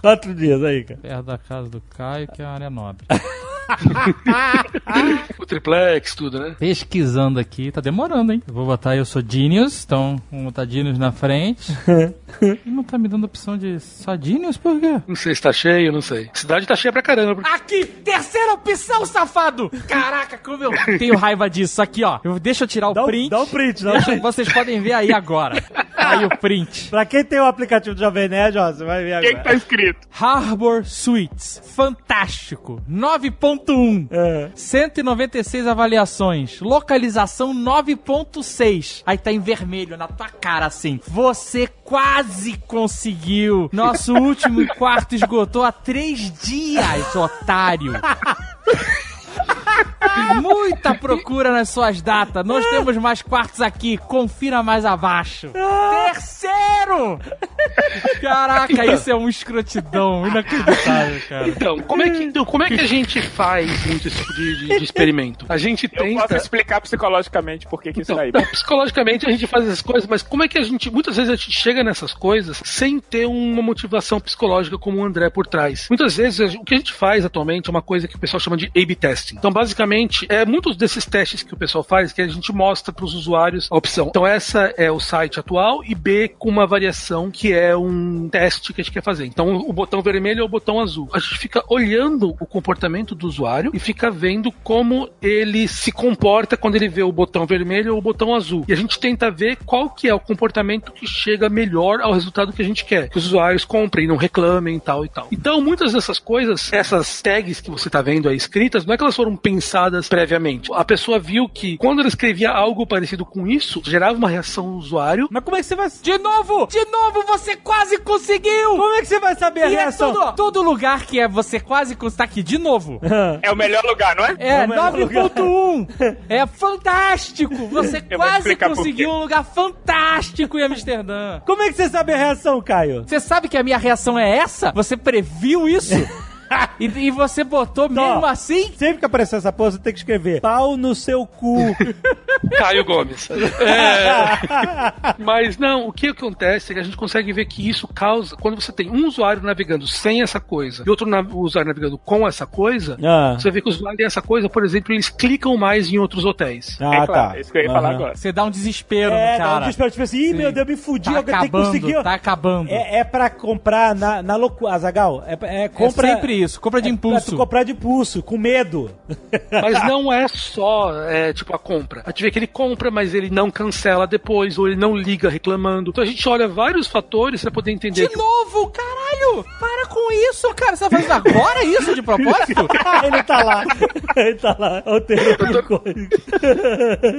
Quatro dias aí, cara. Perto da casa do Caio, que é a área nobre. o triplex, tudo, né? Pesquisando aqui, tá demorando, hein? Eu vou botar eu sou Genius, então vou botar Genius na frente. Não tá me dando opção de só Genius, por quê? Não sei se tá cheio, não sei. A cidade tá cheia pra caramba. Aqui, terceira opção, safado! Caraca, como eu tenho raiva disso. Aqui, ó. Eu, deixa eu tirar o Dá um, print. dá um print, dá um Deixa- print. vocês podem ver aí agora. Aí o print. Pra quem tem o aplicativo do Jovem Nerd, ó, você vai ver O agora. tá escrito? Harbor Suites. Fantástico. 9.1. É. 196 avaliações. Localização 9.6. Aí tá em vermelho na tua cara assim. Você quase conseguiu. Nosso último quarto esgotou há três dias, otário. Muita procura nas suas datas. Nós temos mais quartos aqui. Confira mais abaixo. Terceiro! Caraca, isso é uma escrotidão inacreditável, cara. Então, como é, que, então, como é que a gente faz muito esse tipo de, de- de experimento? A gente Eu posso tenta. explicar psicologicamente por que, que isso Então, daí. não, psicologicamente a gente faz essas coisas, mas como é que a gente, muitas vezes a gente chega nessas coisas sem ter uma motivação psicológica como o André por trás? Muitas vezes o que a gente faz atualmente é uma coisa que o pessoal chama de A-B testing. Então, basicamente, é muitos desses testes que o pessoal faz que a gente mostra para os usuários a opção. Então, essa é o site atual e B com uma variação que é um teste que a gente quer fazer. Então, o botão vermelho é o botão azul. A gente fica olhando o comportamento do usuário e fica vendo como ele se comporta quando ele vê o botão vermelho ou o botão azul. E a gente tenta ver qual que é o comportamento que chega melhor ao resultado que a gente quer. Que os usuários comprem, não reclamem tal e tal. Então, muitas dessas coisas, essas tags que você está vendo aí escritas, não é que elas foram pensadas previamente. A pessoa viu que quando ela escrevia algo parecido com isso, gerava uma reação no usuário. Mas como é que você vai... De novo! De novo, você quase conseguiu! Como é que você vai saber a E é reação? tudo, todo lugar que é você quase conseguiu. Tá aqui, de novo. É o melhor lugar, não é? É, o melhor 9.1. É fantástico. Você Eu quase conseguiu um lugar fantástico em Amsterdã. Como é que você sabe a reação, Caio? Você sabe que a minha reação é essa? Você previu isso? E, e você botou mesmo assim? Sempre que aparecer essa porra, você tem que escrever pau no seu cu. Caio Gomes. É, mas não, o que acontece é que a gente consegue ver que isso causa, quando você tem um usuário navegando sem essa coisa e outro na- usuário navegando com essa coisa, Ah, você vê que os usuários têm essa coisa, por exemplo, eles clicam mais em outros hotéis. ah é claro, tá. isso que eu ia falar Aham. agora. Você dá um desespero É, no dá um cara. desespero, tipo assim, ih, Sim. meu Deus, me fudi, Tá eu tenho que acabando, conseguir. tá acabando. É, é pra comprar na, na loucura, Azagal. É, é, É compra, sempre isso, compra de É impulso. tu comprar de impulso, com medo. Mas não é só, é, tipo, a compra. A gente vê que ele compra, mas ele não cancela depois, ou ele não liga reclamando. Então a gente olha vários fatores pra poder entender De que novo, caralho! Para com isso, cara. Você tá fazendo agora isso de propósito? ele tá lá. Ele tá lá. Coisa.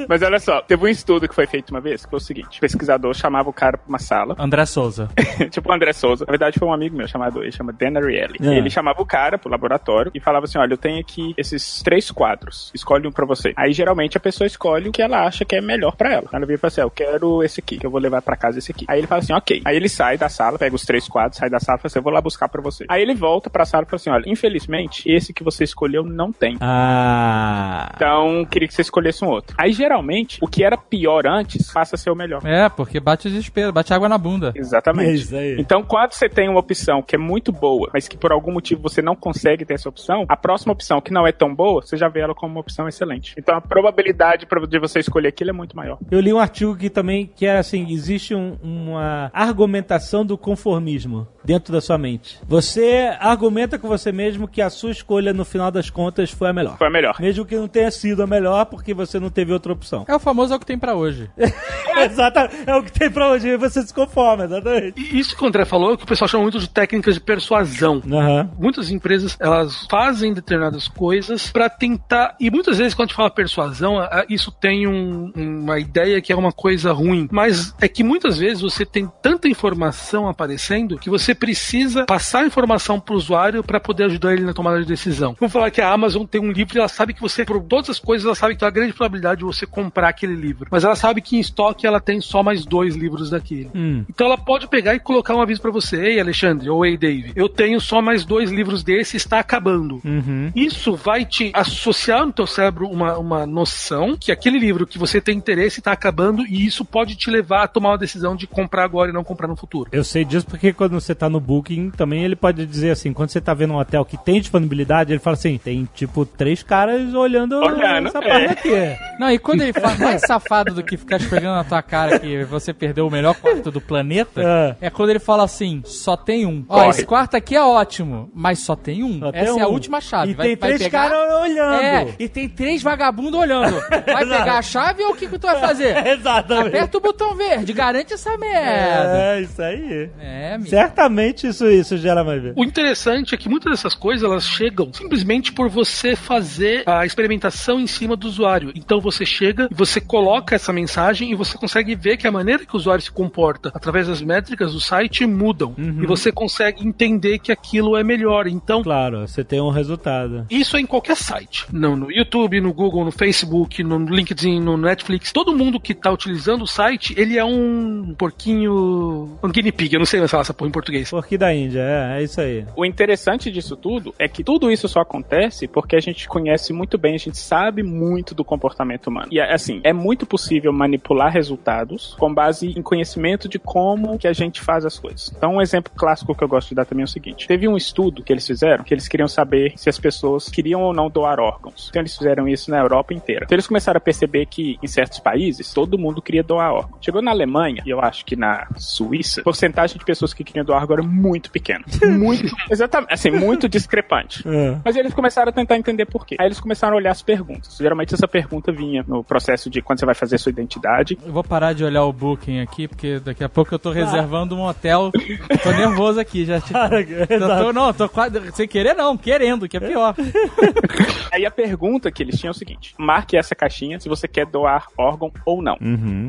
Mas olha só, teve um estudo que foi feito uma vez, que foi o seguinte: o pesquisador chamava o cara pra uma sala, André Souza. tipo o André Souza. Na verdade, foi um amigo meu chamado, ele chama Dan Ariely. Ah. Ele chamava o cara pro laboratório e falava assim: olha, eu tenho aqui esses três quadros, escolhe um pra você. Aí geralmente a pessoa escolhe o que ela acha que é melhor pra ela. Ela vira e fala assim: "Ah, eu quero esse aqui, que eu vou levar pra casa esse aqui. Aí ele fala assim: ok. Aí ele sai da sala, pega os três quadros, sai da sala e fala assim: eu vou lá buscar pra você. Aí ele volta pra sala e fala assim: olha, infelizmente, esse que você escolheu não tem. Ah. Então, queria que você escolhesse um outro. Aí, geralmente, o que era pior antes passa a ser o melhor. É, porque bate o desespero, bate água na bunda. Exatamente. É isso aí. Então, quando você tem uma opção que é muito boa, mas que por algum motivo você não consegue ter essa opção, a próxima opção que não é tão boa, você já vê ela como uma opção excelente. Então, a probabilidade de você escolher aquilo é muito maior. Eu li um artigo que também que era assim, existe um- uma argumentação do conformismo dentro da sua mente. Você argumenta com você mesmo que a sua escolha no final das contas foi a melhor. Foi a melhor. Mesmo que não tenha sido a melhor porque você não teve outra opção. É o famoso é o que tem pra hoje. Exatamente. É o que tem pra hoje. Você se conforma, exatamente. E Isso que o André falou é o que o pessoal chama muito de técnicas de persuasão. Aham. Muitas empresas elas fazem determinadas coisas pra tentar e muitas vezes quando a gente fala persuasão isso tem um- uma ideia que é uma coisa ruim, mas é que muitas vezes você tem tanta informação aparecendo que você precisa passar a informação pro usuário pra poder ajudar ele na tomada de decisão. Vamos falar que a Amazon tem um livro e ela sabe que você por todas as coisas ela sabe que tem uma grande probabilidade de você comprar aquele livro, mas ela sabe que em estoque ela tem só mais dois livros daquele. Hum. Então ela pode pegar e colocar um aviso pra você, ei Alexandre, ou ei Dave, eu tenho só mais dois livros desse, está acabando. Uhum. Isso vai te associar no teu cérebro uma, uma noção que aquele livro que você tem interesse está acabando e isso pode te levar a tomar uma decisão de comprar agora e não comprar no futuro. Eu sei disso porque quando você tá no Booking, também ele pode dizer assim, quando você tá vendo um hotel que tem disponibilidade, ele fala assim, tem tipo três caras olhando Olhando, essa é. parte aqui. Não, e quando ele fala mais safado do que ficar esfregando na tua cara que você perdeu o melhor quarto do planeta, é, quando ele fala assim, só tem um. Ó, Corre. esse quarto aqui é ótimo, mas só tem um. Só tem Essa é a um. última chave. E vai, tem vai três pegar... caras olhando. É, e tem três vagabundos olhando. Vai pegar a chave ou o que, que tu vai fazer? Exatamente. Aperta o botão verde, garante essa merda. É, isso aí. É, amigo. Certamente isso, isso gera mais ver. O interessante é que muitas dessas coisas elas chegam simplesmente por você fazer a experimentação em cima do usuário. Então você chega e você coloca essa mensagem e você consegue ver que a maneira que o usuário se comporta através das métricas do site mudam. E você consegue entender que aquilo é melhor. Então, Claro, você tem um resultado. isso é em qualquer site. Não no YouTube, no Google, no Facebook, no LinkedIn, no Netflix. Todo mundo que está utilizando o site, ele é um porquinho. Um guinea pig. Eu não sei mais falar essa porra em português. Porquê da Índia, é, é isso aí. O interessante disso tudo é que tudo isso só acontece porque a gente conhece muito bem, a gente sabe muito do comportamento humano. E assim, é muito possível manipular resultados com base em conhecimento de como que a gente faz as coisas. Então, um exemplo clássico que eu gosto de dar também é o seguinte: teve um estudo que eles fizeram que eles queriam saber se as pessoas queriam ou não doar órgãos. Então, eles fizeram isso na Europa inteira. Então, eles começaram a perceber que em certos países todo mundo queria doar órgãos. Chegou na Alemanha e eu acho que na Suíça, a porcentagem de pessoas que queriam doar órgão era muito pequena. Muito, exatamente, assim, muito discrepante. É. Mas eles começaram a tentar entender por quê. Aí eles começaram a olhar as perguntas. Geralmente essa pergunta vinha no processo de quando você vai fazer sua identidade. Eu vou parar de olhar o booking aqui, porque daqui a pouco eu tô reservando um hotel. Tô nervoso aqui, já. Te... Eu tô, não, tô quase. Sem querer, não, querendo, que é pior. Aí a pergunta que eles tinham é o seguinte: marque essa caixinha se você quer doar órgão ou não.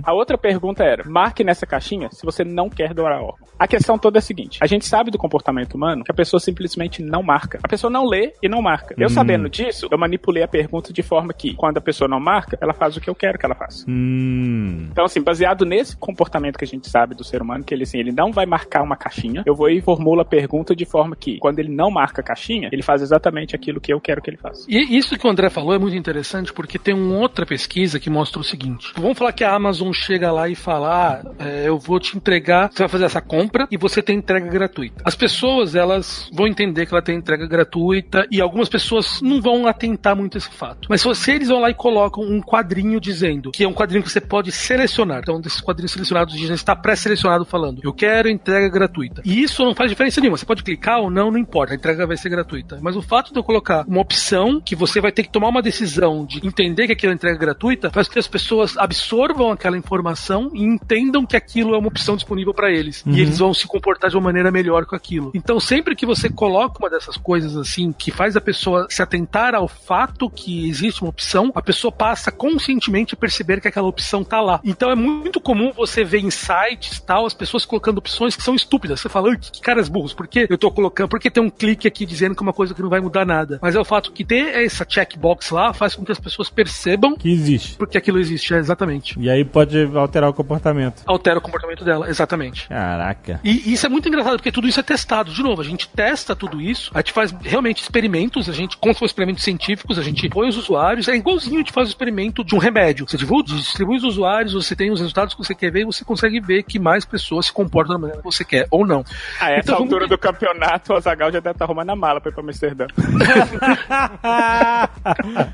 A outra pergunta era: marque nessa caixinha se você não quer doar órgão. A questão toda é a seguinte: a gente sabe do comportamento humano que a pessoa simplesmente não marca. A pessoa não lê e não marca. Eu Hum. sabendo disso, eu manipulei a pergunta de forma que, quando a pessoa não marca, ela faz o que eu quero que ela faça. Hum. Então, assim, baseado nesse comportamento que a gente sabe do ser humano, que ele, assim, ele não vai marcar uma caixinha, eu vou e formulo a pergunta de forma que, quando ele não marca a caixinha, ele faz exatamente aquilo que eu quero que ele faça. E isso que o André falou é muito interessante porque tem uma outra pesquisa que mostra o seguinte: vamos falar que a Amazon chega lá e fala, ah, é, eu vou te entregar, você vai fazer essa compra e você tem entrega gratuita. As pessoas elas vão entender que ela tem entrega gratuita e algumas pessoas não vão atentar muito esse fato. Mas se você eles vão lá e colocam um quadrinho dizendo que é um quadrinho que você pode selecionar, então desses quadrinhos selecionados já está pré-selecionado falando, eu quero entrega gratuita. E isso não faz diferença nenhuma. Você pode clicar ou não, não importa. A entrega vai ser gratuita. Mas o fato de eu colocar uma opção que você vai ter que tomar uma decisão de entender que aquilo é entrega gratuita faz com que as pessoas absorvam aquela informação e entendam que aquilo é uma opção disponível para eles. E eles vão se comportar de uma maneira melhor com aquilo. Então, sempre que você coloca uma dessas coisas assim, que faz a pessoa se atentar ao fato que existe uma opção, a pessoa passa conscientemente a perceber que aquela opção tá lá. Então é muito comum você ver em sites tal, as pessoas colocando opções que são estúpidas. Você fala, "Ai, que caras burros, por que eu tô colocando? Por que tem um clique aqui dizendo que é uma coisa que não vai mudar nada? Mas é o fato que ter essa checkbox lá faz com que as pessoas percebam Que existe. porque aquilo existe, é exatamente. E aí pode alterar o comportamento. Altera o comportamento dela, exatamente. Caraca. E isso é muito engraçado, porque tudo isso é testado. De novo, a gente testa tudo isso, a gente faz realmente experimentos, a gente, como se experimentos científicos, a gente põe os usuários, é igualzinho a gente faz o experimento de um remédio. Você divulga, distribui os usuários, você tem os resultados que você quer ver e você consegue ver que mais pessoas se comportam da maneira que você quer, ou não. A essa Então, vamos altura ver. do campeonato, o Azagal já deve estar arrumando a mala pra ir pra Amsterdã.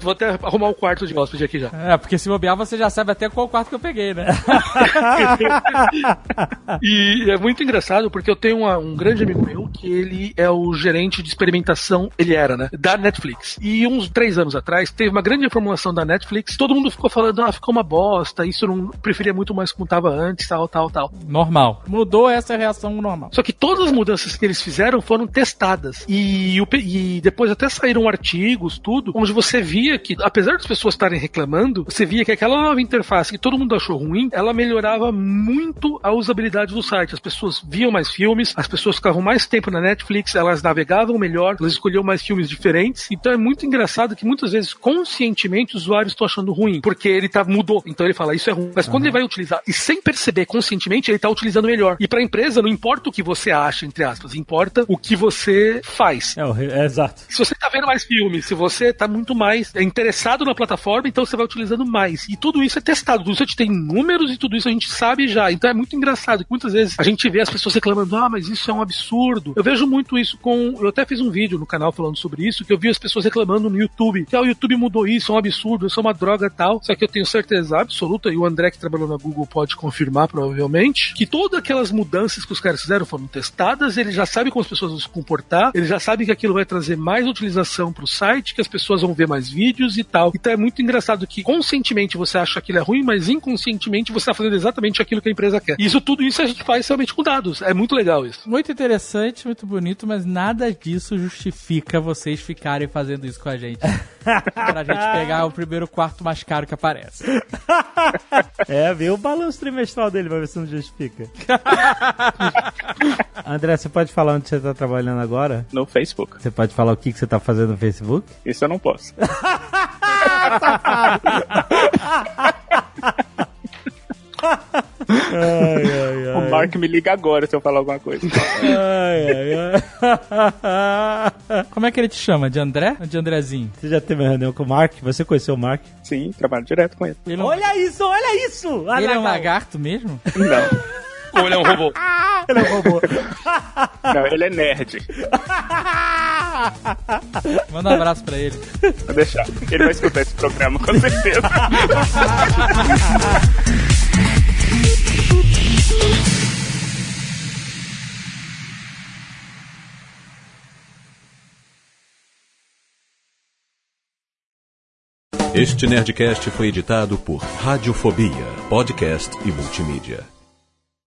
Vou até arrumar o quarto de hóspede aqui já. É, porque se bobear, você já sabe até qual quarto que eu peguei, né? E é muito engraçado porque eu tenho uma- um grande amigo meu que ele é o gerente de experimentação, ele era, né? Da Netflix. E uns três anos atrás teve uma grande reformulação da Netflix. Todo mundo ficou falando, ah, ficou uma bosta, isso eu não preferia muito mais como tava antes, tal, tal, tal. Normal. Mudou essa reação normal. Só que todas as mudanças que eles fizeram foram testadas. E, o e depois até saíram artigos, tudo, onde você via que, apesar das pessoas estarem reclamando, você via que aquela nova interface que todo mundo achou ruim, ela melhorava muito a usabilidade do site. As pessoas viam mais filmes, as pessoas ficavam mais tempo na Netflix, elas navegavam melhor, elas escolhiam mais filmes diferentes. Então é muito engraçado que muitas vezes, conscientemente, os usuários estão achando ruim, porque ele tá, mudou. Então ele fala, isso é ruim. Mas quando ele vai utilizar, e sem perceber conscientemente, ele tá utilizando melhor. E pra empresa, não importa o que você acha, entre aspas, importa o que você faz. É, é exato. Se você tá vendo mais filmes, se você tá muito mais interessado na plataforma, então você vai utilizando mais. E tudo isso é testado, tudo isso a gente tem números e tudo isso a gente sabe já. Então é muito engraçado que muitas vezes a gente vê as pessoas reclamando, ah, mas isso é um absurdo. Eu vejo muito isso com. Eu até fiz um vídeo no canal falando sobre isso, que eu vi as pessoas reclamando no YouTube, que ah, o YouTube mudou isso, é um absurdo, isso é uma droga e tal. Só que eu tenho certeza absoluta, e o André que trabalhou na Google pode confirmar provavelmente, que todas aquelas mudanças que os caras fizeram foram testadas, ele já sabe como as pessoas vão se comportar, ele já sabe que aquilo vai trazer mais utilização pro site, que as pessoas vão ver mais vídeos e tal. Então é muito engraçado que conscientemente você acha que aquilo é ruim, mas inconscientemente você está fazendo exatamente aquilo que a empresa quer. E isso tudo isso a gente faz realmente com dados. É muito legal isso. Muito interessante, muito bonito, mas nada disso justifica vocês ficarem fazendo isso com a gente. pra gente pegar o primeiro quarto mais caro que aparece. É, vê o balanço trimestral dele pra ver se não justifica. André, você pode falar onde você tá trabalhando agora? No Facebook. Você pode falar o que, que você tá fazendo no Facebook? Isso eu não posso. Ai, ai, O Mark me liga agora se eu falar alguma coisa. ai, ai, ai. Como é que ele te chama? De André ou de Andrezinho? Você já teve uma reunião com o Mark? Você conheceu o Mark? Sim, trabalho direto com ele. Ele, é um- Olha isso, olha isso! ele é um lagarto mesmo? Não. Ou ele é um robô? Ele é um robô. Não, ele é nerd. Manda um abraço pra ele. Vou deixar. Ele vai escutar esse programa, com certeza. Este Nerdcast foi editado por Radiofobia, podcast e multimídia.